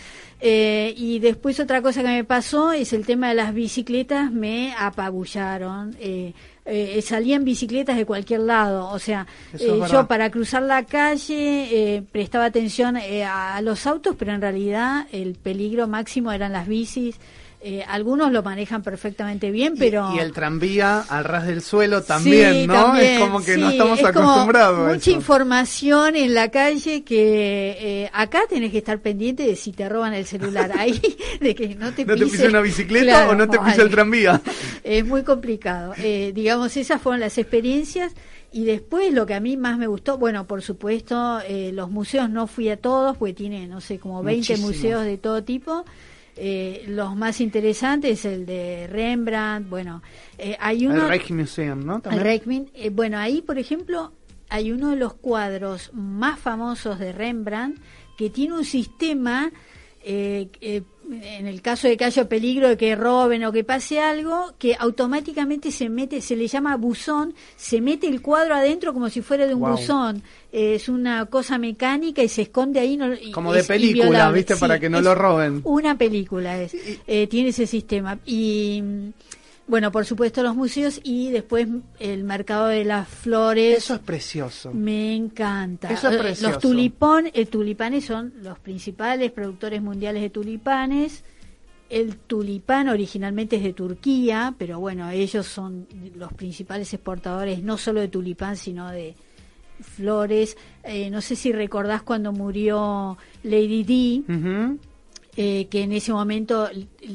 Speaker 3: y después otra cosa que me pasó es el tema de las bicicletas, me apabullaron. Eh, eh, salía en bicicletas de cualquier lado. O sea, eh, yo para cruzar la calle eh, prestaba atención eh, a los autos, pero en realidad el peligro máximo eran las bicis. Eh, algunos lo manejan perfectamente bien, pero...
Speaker 4: Y, el tranvía al ras del suelo también, ¿no? es como que no estamos acostumbrados.
Speaker 3: mucha información en la calle que eh, acá tenés que estar pendiente de si te roban el celular. Ahí, *laughs* de que no te,
Speaker 4: ¿No te una bicicleta o no te pise el tranvía. *laughs*
Speaker 3: Es muy complicado. Eh, digamos, esas fueron las experiencias. Y después lo que a mí más me gustó, bueno, por supuesto, los museos no fui a todos, porque tiene, no sé, como 20 museos de todo tipo. Eh, los más interesantes, el de Rembrandt, bueno, eh, hay uno...
Speaker 4: El Rijksmuseum, ¿no?
Speaker 3: El eh, bueno, ahí, por ejemplo, hay uno de los cuadros más famosos de Rembrandt que tiene un sistema eh, en el caso de que haya peligro de que roben o que pase algo, que automáticamente se mete, se le llama buzón, se mete el cuadro adentro como si fuera de un buzón. es una cosa mecánica y se esconde ahí.
Speaker 4: como de película, ¿viste? Para que no lo roben.
Speaker 3: Una película es. Eh, tiene ese sistema. Y bueno, por supuesto los museos y después el mercado de las flores.
Speaker 4: Eso es precioso.
Speaker 3: Me encanta.
Speaker 4: Eso es eh, precioso.
Speaker 3: Los tulipón, el tulipanes son los principales productores mundiales de tulipanes. El tulipán originalmente es de Turquía, pero bueno, ellos son los principales exportadores no solo de tulipán, sino de flores. Eh, no sé si recordás cuando murió Lady Di. Eh, que en ese momento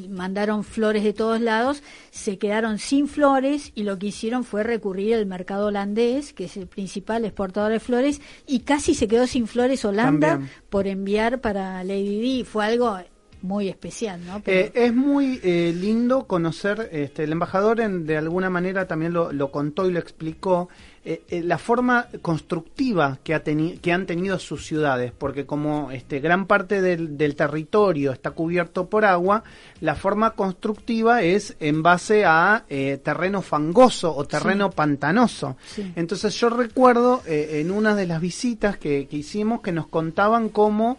Speaker 3: mandaron flores de todos lados, se quedaron sin flores y lo que hicieron fue recurrir al mercado holandés, que es el principal exportador de flores, y casi se quedó sin flores Holanda por enviar para Lady Di. Fue algo muy especial, ¿no?
Speaker 4: Eh, es muy eh, lindo conocer, este, el embajador en, de alguna manera también lo, lo contó y lo explicó, eh, eh, la forma constructiva que, ha que han tenido sus ciudades, porque como este, gran parte del, territorio está cubierto por agua, la forma constructiva es en base a eh, terreno fangoso o terreno pantanoso. Entonces yo recuerdo en una de las visitas que, que hicimos que nos contaban cómo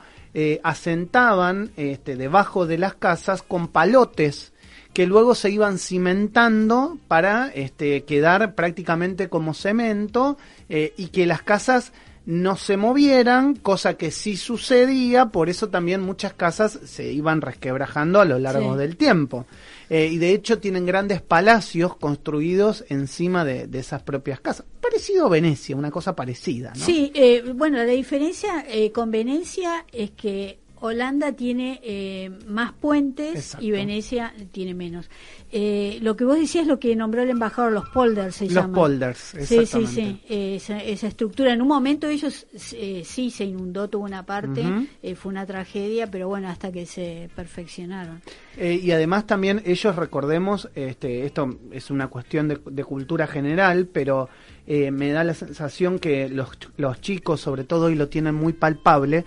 Speaker 4: asentaban este, debajo de las casas con palotes que luego se iban cimentando para este, quedar prácticamente como cemento eh, y que las casas no se movieran, cosa que sí sucedía, por eso también muchas casas se iban resquebrajando a lo largo del tiempo. Eh, y de hecho tienen grandes palacios construidos encima de, esas propias casas. Parecido a Venecia, una cosa parecida, ¿no?
Speaker 3: Sí, eh, bueno, la diferencia con Venecia es que Holanda tiene eh, más puentes y Venecia tiene menos. Eh, lo que vos decías lo que nombró el embajador, los polders se
Speaker 4: llaman. Los polders, exactamente.
Speaker 3: Sí, sí, sí. Esa, estructura. En un momento ellos eh, sí se inundó, tuvo una parte, fue una tragedia, pero bueno, hasta que se perfeccionaron.
Speaker 4: y además también ellos, recordemos, este, esto es una cuestión de, de cultura general, pero me da la sensación que los, los chicos, sobre todo, y lo tienen muy palpable,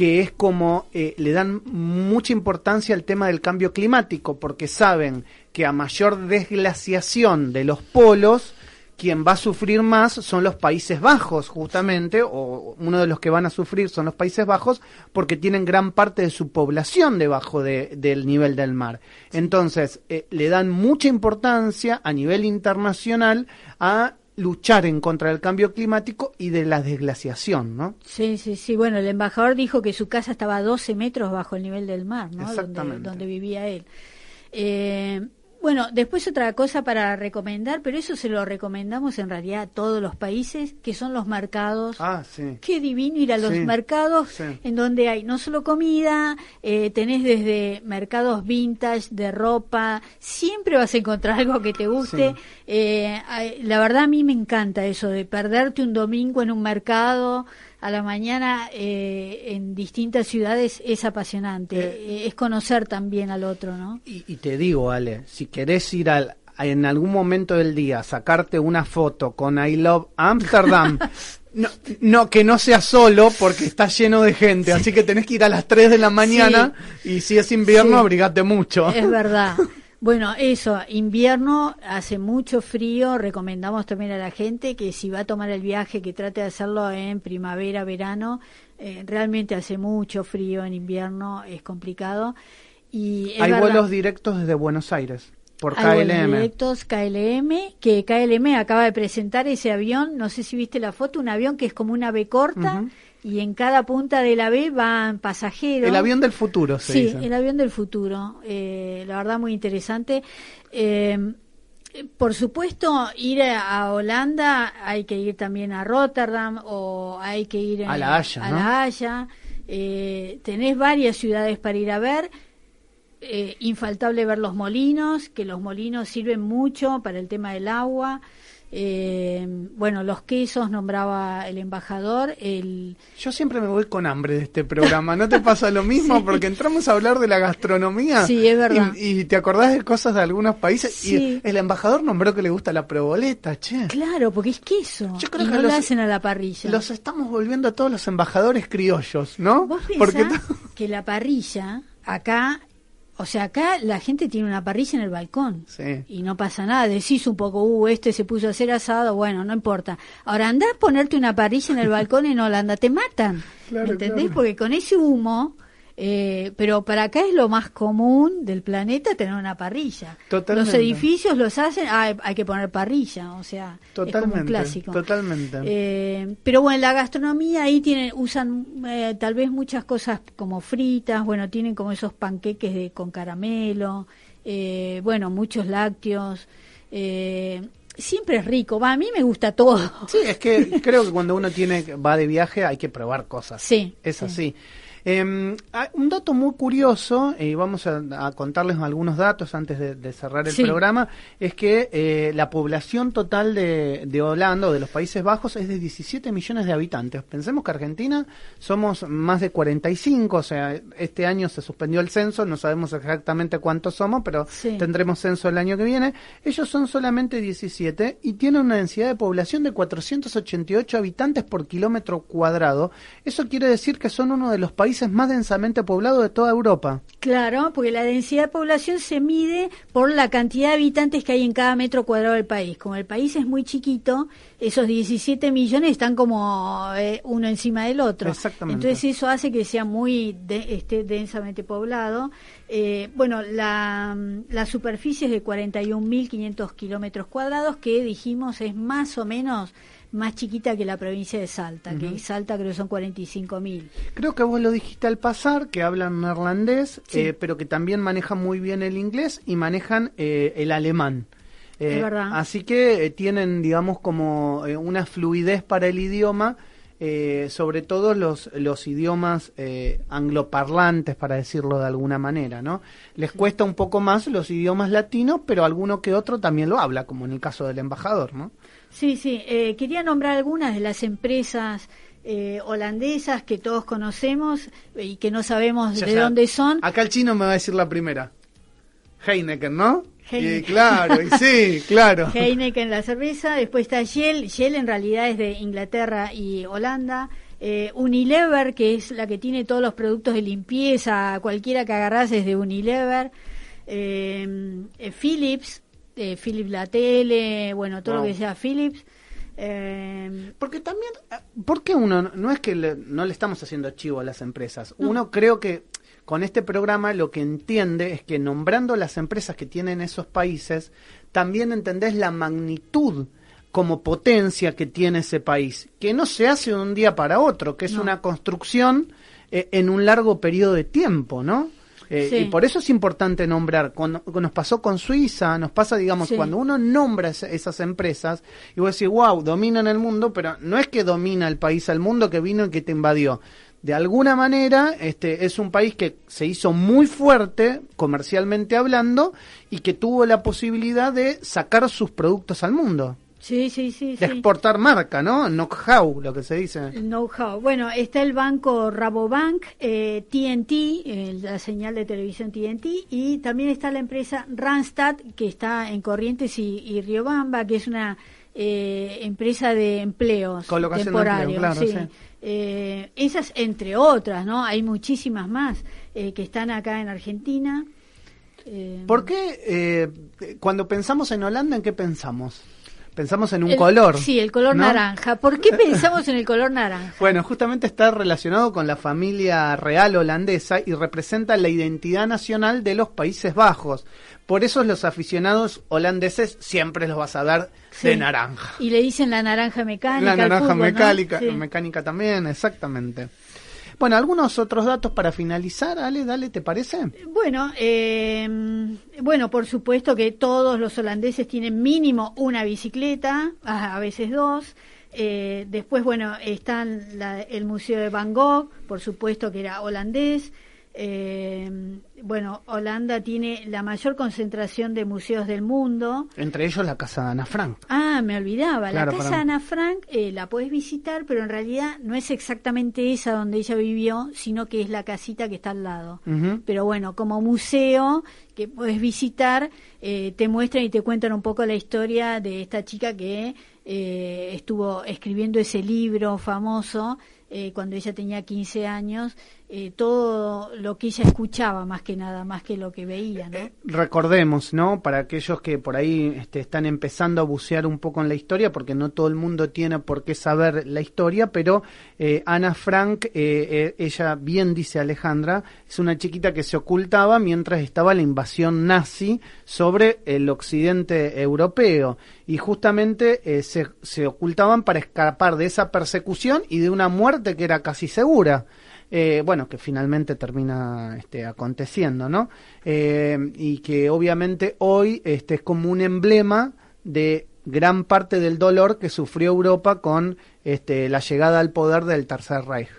Speaker 4: que es como eh, le dan mucha importancia al tema del cambio climático, porque saben que a mayor desglaciación de los polos, quien va a sufrir más son los Países Bajos, justamente, o uno de los que van a sufrir son los Países Bajos, porque tienen gran parte de su población debajo del nivel del mar. Entonces, eh, le dan mucha importancia a nivel internacional a luchar en contra del cambio climático y de la desglaciación, ¿no?
Speaker 3: Sí, sí, sí. Bueno, el embajador dijo que su casa estaba a 12 metros bajo el nivel del mar, ¿no?
Speaker 4: Exactamente.
Speaker 3: Donde, vivía él. Eh, Bueno, después otra cosa para recomendar, pero eso se lo recomendamos en realidad a todos los países, que son los mercados.
Speaker 4: Ah, sí.
Speaker 3: Qué divino ir a los
Speaker 4: Sí,
Speaker 3: mercados
Speaker 4: sí.
Speaker 3: en donde hay no solo comida, eh, tenés desde mercados vintage, de ropa, siempre vas a encontrar algo que te guste.
Speaker 4: Sí.
Speaker 3: Eh, la verdad a mí me encanta eso de perderte un domingo en un mercado a la mañana eh, en distintas ciudades es apasionante. Eh, es conocer también al otro, ¿no?
Speaker 4: Y, y te digo, Ale, si querés ir al, en algún momento del día sacarte una foto con I Love Amsterdam, *laughs* no, no que no sea solo porque está lleno de gente, así que tenés que ir a las 3 de la mañana y si es invierno,
Speaker 3: Sí.
Speaker 4: abrigate mucho.
Speaker 3: Es verdad. *laughs* Bueno, eso, invierno, hace mucho frío, recomendamos también a la gente que si va a tomar el viaje, que trate de hacerlo en primavera, verano, eh, realmente hace mucho frío en invierno, es complicado. Y es
Speaker 4: Hay
Speaker 3: verdad,
Speaker 4: vuelos directos desde Buenos Aires por KLM.
Speaker 3: directos KLM, que KLM acaba de presentar ese avión, no sé si viste la foto, un avión que es como una B corta y en cada punta de la B van pasajeros.
Speaker 4: El avión del futuro, se
Speaker 3: Sí,
Speaker 4: dice.
Speaker 3: el avión del futuro. Eh, la verdad, muy interesante. Eh, por supuesto, ir a, Holanda hay que ir también a Rotterdam o hay que ir
Speaker 4: A La Haya,
Speaker 3: a
Speaker 4: ¿no?
Speaker 3: La Haya. Eh, tenés varias ciudades para ir a ver. Eh, infaltable ver los molinos, que los molinos sirven mucho para el tema del agua. Eh, bueno, los quesos nombraba el embajador. El,
Speaker 4: Yo siempre me voy con hambre de este programa, ¿no te pasa lo mismo? *laughs* Porque entramos a hablar de la gastronomía.
Speaker 3: Sí, es verdad.
Speaker 4: Y, y te acordás de cosas de algunos países.
Speaker 3: Sí.
Speaker 4: Y el embajador nombró que le gusta la proboleta, che.
Speaker 3: claro, porque es queso.
Speaker 4: Yo creo
Speaker 3: y
Speaker 4: que
Speaker 3: no
Speaker 4: los-
Speaker 3: lo hacen a la parrilla.
Speaker 4: Los estamos volviendo a todos los embajadores criollos, ¿no?
Speaker 3: Vos
Speaker 4: Porque
Speaker 3: que la parrilla, acá, o sea, acá la gente tiene una parrilla en el balcón.
Speaker 4: Sí.
Speaker 3: Y no pasa nada, decís un poco, uh, este se puso a hacer asado, bueno, no importa. Ahora andá a ponerte una parrilla en el balcón en Holanda, te matan.
Speaker 4: Claro,
Speaker 3: ¿Me entendés?
Speaker 4: claro.
Speaker 3: Porque con ese humo, eh, pero para acá es lo más común del planeta tener una parrilla.
Speaker 4: Totalmente.
Speaker 3: Los edificios los hacen, ah, hay que poner parrilla, o sea, es como un clásico.
Speaker 4: totalmente.
Speaker 3: Eh, pero bueno, la gastronomía ahí tienen, usan eh, tal vez muchas cosas como fritas, bueno, tienen como esos panqueques de, con caramelo, eh, bueno, muchos lácteos. Eh, siempre es rico, va, a mí me gusta todo.
Speaker 4: Sí, es que creo que cuando uno tiene va de viaje hay que probar cosas.
Speaker 3: Sí,
Speaker 4: Es
Speaker 3: sí.
Speaker 4: así. Eh, un dato muy curioso, y vamos a, a contarles algunos datos antes de, de cerrar el
Speaker 3: Sí.
Speaker 4: programa, es que eh, la población total de, de Holanda o de los Países Bajos es de 17 millones de habitantes. Pensemos que Argentina somos más de 45, o sea, este año se suspendió el censo, no sabemos exactamente cuántos somos, pero
Speaker 3: Sí.
Speaker 4: tendremos censo el año que viene. Ellos son solamente 17 y tienen una densidad de población de 488 habitantes por kilómetro cuadrado. Eso quiere decir que son uno de los países más densamente poblados de toda Europa.
Speaker 3: Claro, porque la densidad de población se mide por la cantidad de habitantes que hay en cada metro cuadrado del país. Como el país es muy chiquito, esos 17 millones están como eh, uno encima del otro.
Speaker 4: Exactamente.
Speaker 3: Entonces eso hace que sea muy de- esté densamente poblado. Eh, bueno, la, la superficie es de 41.500 kilómetros cuadrados, que dijimos es más o menos más chiquita que la provincia de Salta, que Salta creo que son 45.000.
Speaker 4: Creo que vos lo dijiste al pasar, que hablan neerlandés,
Speaker 3: Sí.
Speaker 4: eh, pero que también manejan muy bien el inglés y manejan eh, el alemán. Eh,
Speaker 3: Es verdad.
Speaker 4: Así que eh, tienen, digamos, como eh, una fluidez para el idioma, eh, sobre todo los, los idiomas eh, angloparlantes, para decirlo de alguna manera, ¿no? Les cuesta un poco más los idiomas latinos, pero alguno que otro también lo habla, como en el caso del embajador, ¿no?
Speaker 3: Sí, sí. eh, quería nombrar algunas de las empresas eh, holandesas que todos conocemos y que no sabemos
Speaker 4: Ya,
Speaker 3: de dónde son.
Speaker 4: Acá el chino me va a decir la primera. Heineken, ¿no?
Speaker 3: Heineken.
Speaker 4: Y claro, y sí, *laughs* claro.
Speaker 3: Heineken, la cerveza. Después está Shell. Shell en realidad es de Inglaterra y Holanda. Eh, Unilever, que es la que tiene todos los productos de limpieza, cualquiera que agarras es de Unilever. Eh, eh, Philips, eh, Philips la tele, bueno, todo
Speaker 4: Wow.
Speaker 3: lo que sea Philips. Eh,
Speaker 4: Porque también, ¿por qué uno, no es que le- no le estamos haciendo chivo a las empresas? Uno creo que con este programa lo que entiende es que nombrando las empresas que tienen esos países, también entendés la magnitud como potencia que tiene ese país, que no se hace de un día para otro, que es
Speaker 3: No.
Speaker 4: una construcción eh, en un largo periodo de tiempo, ¿no? Eh,
Speaker 3: Sí.
Speaker 4: Y por eso es importante nombrar. Cuando, nos pasó con Suiza, nos pasa, digamos,
Speaker 3: Sí.
Speaker 4: cuando uno nombra esa- esas empresas y vos decís, wow, dominan el mundo, pero no es que domina el país al mundo que vino y que te invadió. De alguna manera, este es un país que se hizo muy fuerte, comercialmente hablando, y que tuvo la posibilidad de sacar sus productos al mundo.
Speaker 3: Sí, sí, sí.
Speaker 4: De
Speaker 3: sí.
Speaker 4: exportar marca, ¿no? Know-how, lo que se dice.
Speaker 3: Know-how. Bueno, está el banco Rabobank, eh, TNT, eh, la señal de televisión TNT, y también está la empresa Randstad, que está en Corrientes y, y Riobamba, que es una eh, empresa de empleos
Speaker 4: Colocación de empleo,
Speaker 3: temporarios.
Speaker 4: claro,
Speaker 3: sí.
Speaker 4: sí.
Speaker 3: Eh, esas entre otras, ¿no? Hay muchísimas más eh, que están acá en Argentina. Eh,
Speaker 4: ¿Por qué eh, cuando pensamos en Holanda, en qué pensamos? Pensamos en un
Speaker 3: el-
Speaker 4: color.
Speaker 3: Sí, el color
Speaker 4: ¿no?
Speaker 3: naranja. ¿Por qué pensamos en el color naranja? *laughs*
Speaker 4: Bueno, justamente está relacionado con la familia real holandesa y representa la identidad nacional de los Países Bajos. Por eso los aficionados holandeses siempre los vas a ver de naranja.
Speaker 3: Y le dicen la naranja mecánica.
Speaker 4: La
Speaker 3: al
Speaker 4: naranja mecánica,
Speaker 3: Sí.
Speaker 4: mecánica también, exactamente. Bueno, algunos otros datos para finalizar, Ale, dale, ¿te parece?
Speaker 3: Bueno, eh, bueno, por supuesto que todos los holandeses tienen mínimo una bicicleta, a, veces dos. Eh, después, bueno, están la- el Museo de Van Gogh, por supuesto que era holandés. Eh, bueno, Holanda tiene la mayor concentración de museos del mundo.
Speaker 4: Entre ellos la casa de Ana Frank.
Speaker 3: Ah, me olvidaba.
Speaker 4: Claro,
Speaker 3: la casa de Ana Frank eh, la puedes visitar, pero en realidad no es exactamente esa donde ella vivió, sino que es la casita que está al lado. Pero bueno, como museo que puedes visitar, eh, te muestran y te cuentan un poco la historia de esta chica que eh, estuvo escribiendo ese libro famoso eh, cuando ella tenía 15 años, eh, todo lo que ella escuchaba más que nada, más que lo que veía, ¿no?
Speaker 4: Eh, Recordemos, ¿no? Para aquellos que por ahí este, están empezando a bucear un poco en la historia, porque no todo el mundo tiene por qué saber la historia, pero eh, Ana Frank, eh, ella bien dice Alejandra, es una chiquita que se ocultaba mientras estaba la invasión nazi sobre el occidente europeo. Y justamente se ocultaban para escapar de esa persecución y de una muerte que era casi segura eh, bueno, que finalmente termina este, aconteciendo, ¿no? Eh, y que obviamente hoy este, es como un emblema de gran parte del dolor que sufrió Europa con este, la llegada al poder del Tercer Reich.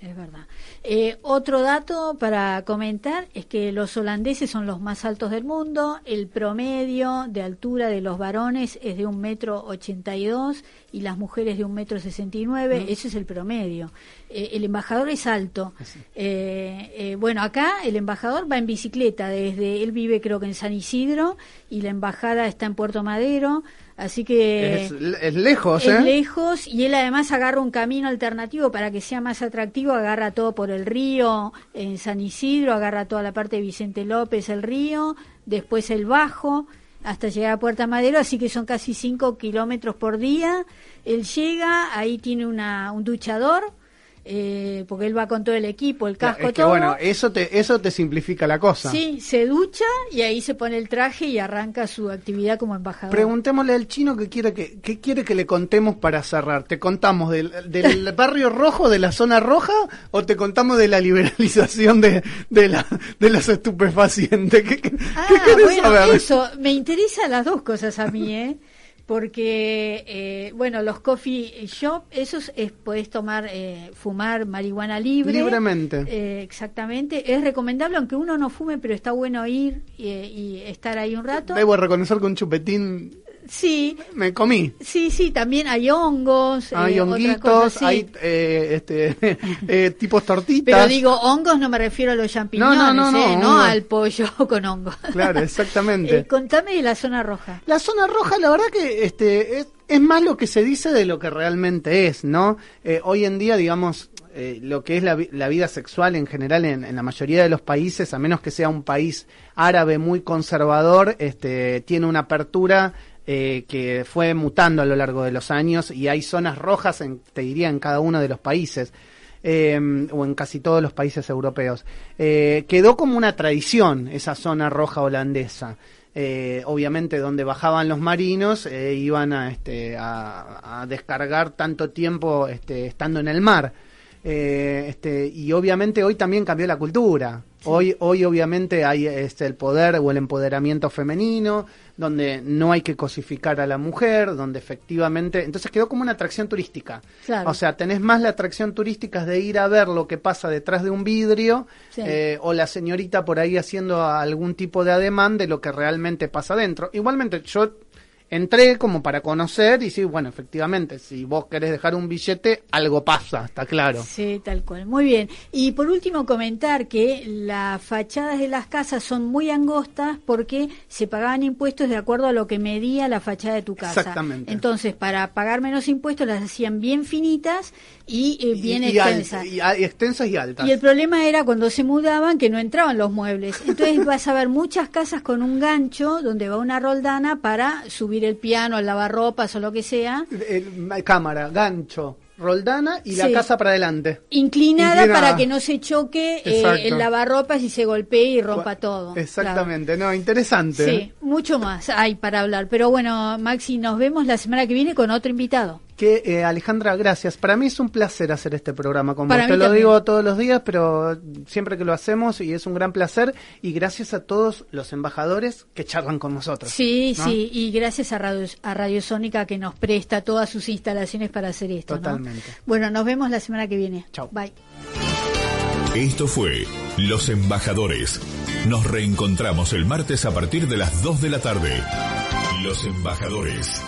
Speaker 3: Es verdad. Eh, otro dato para comentar es que los holandeses son los más altos del mundo. El promedio de altura de los varones es de un metro ochenta y dos y las mujeres de un metro sesenta y nueve. Ese es el promedio. Eh, el embajador es alto. Eh, eh, bueno, acá el embajador va en bicicleta. Desde él vive creo que en San Isidro y la embajada está en Puerto Madero. Así que
Speaker 4: es, es lejos,
Speaker 3: es
Speaker 4: ¿eh?
Speaker 3: lejos y él además agarra un camino alternativo para que sea más atractivo, agarra todo por el río en San Isidro, agarra toda la parte de Vicente López, el río, después el Bajo, hasta llegar a Puerta Madero, así que son casi 5 kilómetros por día. Él llega, ahí tiene una, un duchador, eh, porque él va con todo el equipo, el casco,
Speaker 4: es que
Speaker 3: todo.
Speaker 4: bueno, eso te, eso te simplifica la cosa.
Speaker 3: Sí, se ducha y ahí se pone el traje y arranca su actividad como embajador.
Speaker 4: Preguntémosle al chino qué quiere que, qué quiere que le contemos para cerrar. ¿Te contamos del, del *laughs* barrio rojo, de la zona roja, o te contamos de la liberalización de, de, la, de los estupefacientes? ¿Qué, qué-
Speaker 3: Ah, bueno,
Speaker 4: saber?
Speaker 3: eso, me interesan las dos cosas a mí, ¿eh? Porque, eh, bueno, los coffee shop, esos es, podés tomar, eh, fumar marihuana libre.
Speaker 4: Libremente.
Speaker 3: Eh, exactamente. Es recomendable, aunque uno no fume, pero está bueno ir y, y estar ahí un rato.
Speaker 4: Debo reconocer que un chupetín
Speaker 3: Sí,
Speaker 4: me comí.
Speaker 3: sí, sí, también hay hongos. eh,
Speaker 4: Hay
Speaker 3: otras
Speaker 4: honguitos, hay eh, este, *laughs* eh, tipos tortitas.
Speaker 3: Pero digo, hongos no me refiero a los champiñones,
Speaker 4: no, no, no,
Speaker 3: ¿eh? no al pollo *laughs* con hongos.
Speaker 4: Claro, exactamente.
Speaker 3: Eh, contame de la zona roja.
Speaker 4: La zona roja, la verdad que este es, es más lo que se dice de lo que realmente es, ¿no? Eh, hoy en día, digamos, eh, lo que es la, la vida sexual en general en, en la mayoría de los países, a menos que sea un país árabe muy conservador, este, tiene una apertura eh, que fue mutando a lo largo de los años y hay zonas rojas, en, te diría, en cada uno de los países. eh, o en casi todos los países europeos. Eh, quedó como una tradición esa zona roja holandesa. Eh, obviamente donde bajaban los marinos eh, iban a, este, a, a descargar tanto tiempo este, estando en el mar. Eh, este, y obviamente hoy también cambió la cultura. Hoy, hoy obviamente hay este, el poder o el empoderamiento femenino, donde no hay que cosificar a la mujer, donde efectivamente, entonces quedó como una atracción turística.
Speaker 3: Claro.
Speaker 4: O sea, tenés más la atracción turística de ir a ver lo que pasa detrás de un vidrio
Speaker 3: Sí.
Speaker 4: eh, o la señorita por ahí haciendo algún tipo de ademán de lo que realmente pasa dentro. Igualmente, yo entré como para conocer y sí, bueno, efectivamente, si vos querés dejar un billete, algo pasa, está claro.
Speaker 3: Sí, tal cual. Muy bien. Y por último, comentar que las fachadas de las casas son muy angostas porque se pagaban impuestos de acuerdo a lo que medía la fachada de tu casa.
Speaker 4: Exactamente.
Speaker 3: Entonces, para pagar menos impuestos, las hacían bien finitas y eh, bien
Speaker 4: y, y al-
Speaker 3: extensas.
Speaker 4: y a- extensas y altas.
Speaker 3: Y el problema era cuando se mudaban que no entraban los muebles. Entonces vas a ver muchas casas con un gancho donde va una roldana para subir el piano, el lavarropas o lo que sea.
Speaker 4: El- el- cámara, gancho, roldana y la casa para adelante.
Speaker 3: Inclinada,
Speaker 4: Inclinada.
Speaker 3: para que no se choque eh, el lavarropas y se golpee y rompa todo.
Speaker 4: Exactamente, no, interesante.
Speaker 3: Sí, mucho más hay para hablar. Pero bueno, Maxi, nos vemos la semana que viene con otro invitado.
Speaker 4: Que eh, Alejandra, gracias. Para mí es un placer hacer este programa con
Speaker 3: Para
Speaker 4: vos. Te lo
Speaker 3: también.
Speaker 4: digo todos los días, pero siempre que lo hacemos y es un gran placer. Y gracias a todos los embajadores que charlan con nosotros.
Speaker 3: Sí,
Speaker 4: ¿no?
Speaker 3: sí, y gracias a Radio, a Radio Sónica que nos presta todas sus instalaciones para hacer esto. ¿no?
Speaker 4: Totalmente.
Speaker 3: Bueno, nos vemos la semana que viene.
Speaker 4: Chau.
Speaker 3: Bye.
Speaker 2: Esto fue Los Embajadores. Nos reencontramos el martes a partir de las 2 de la tarde. Los Embajadores.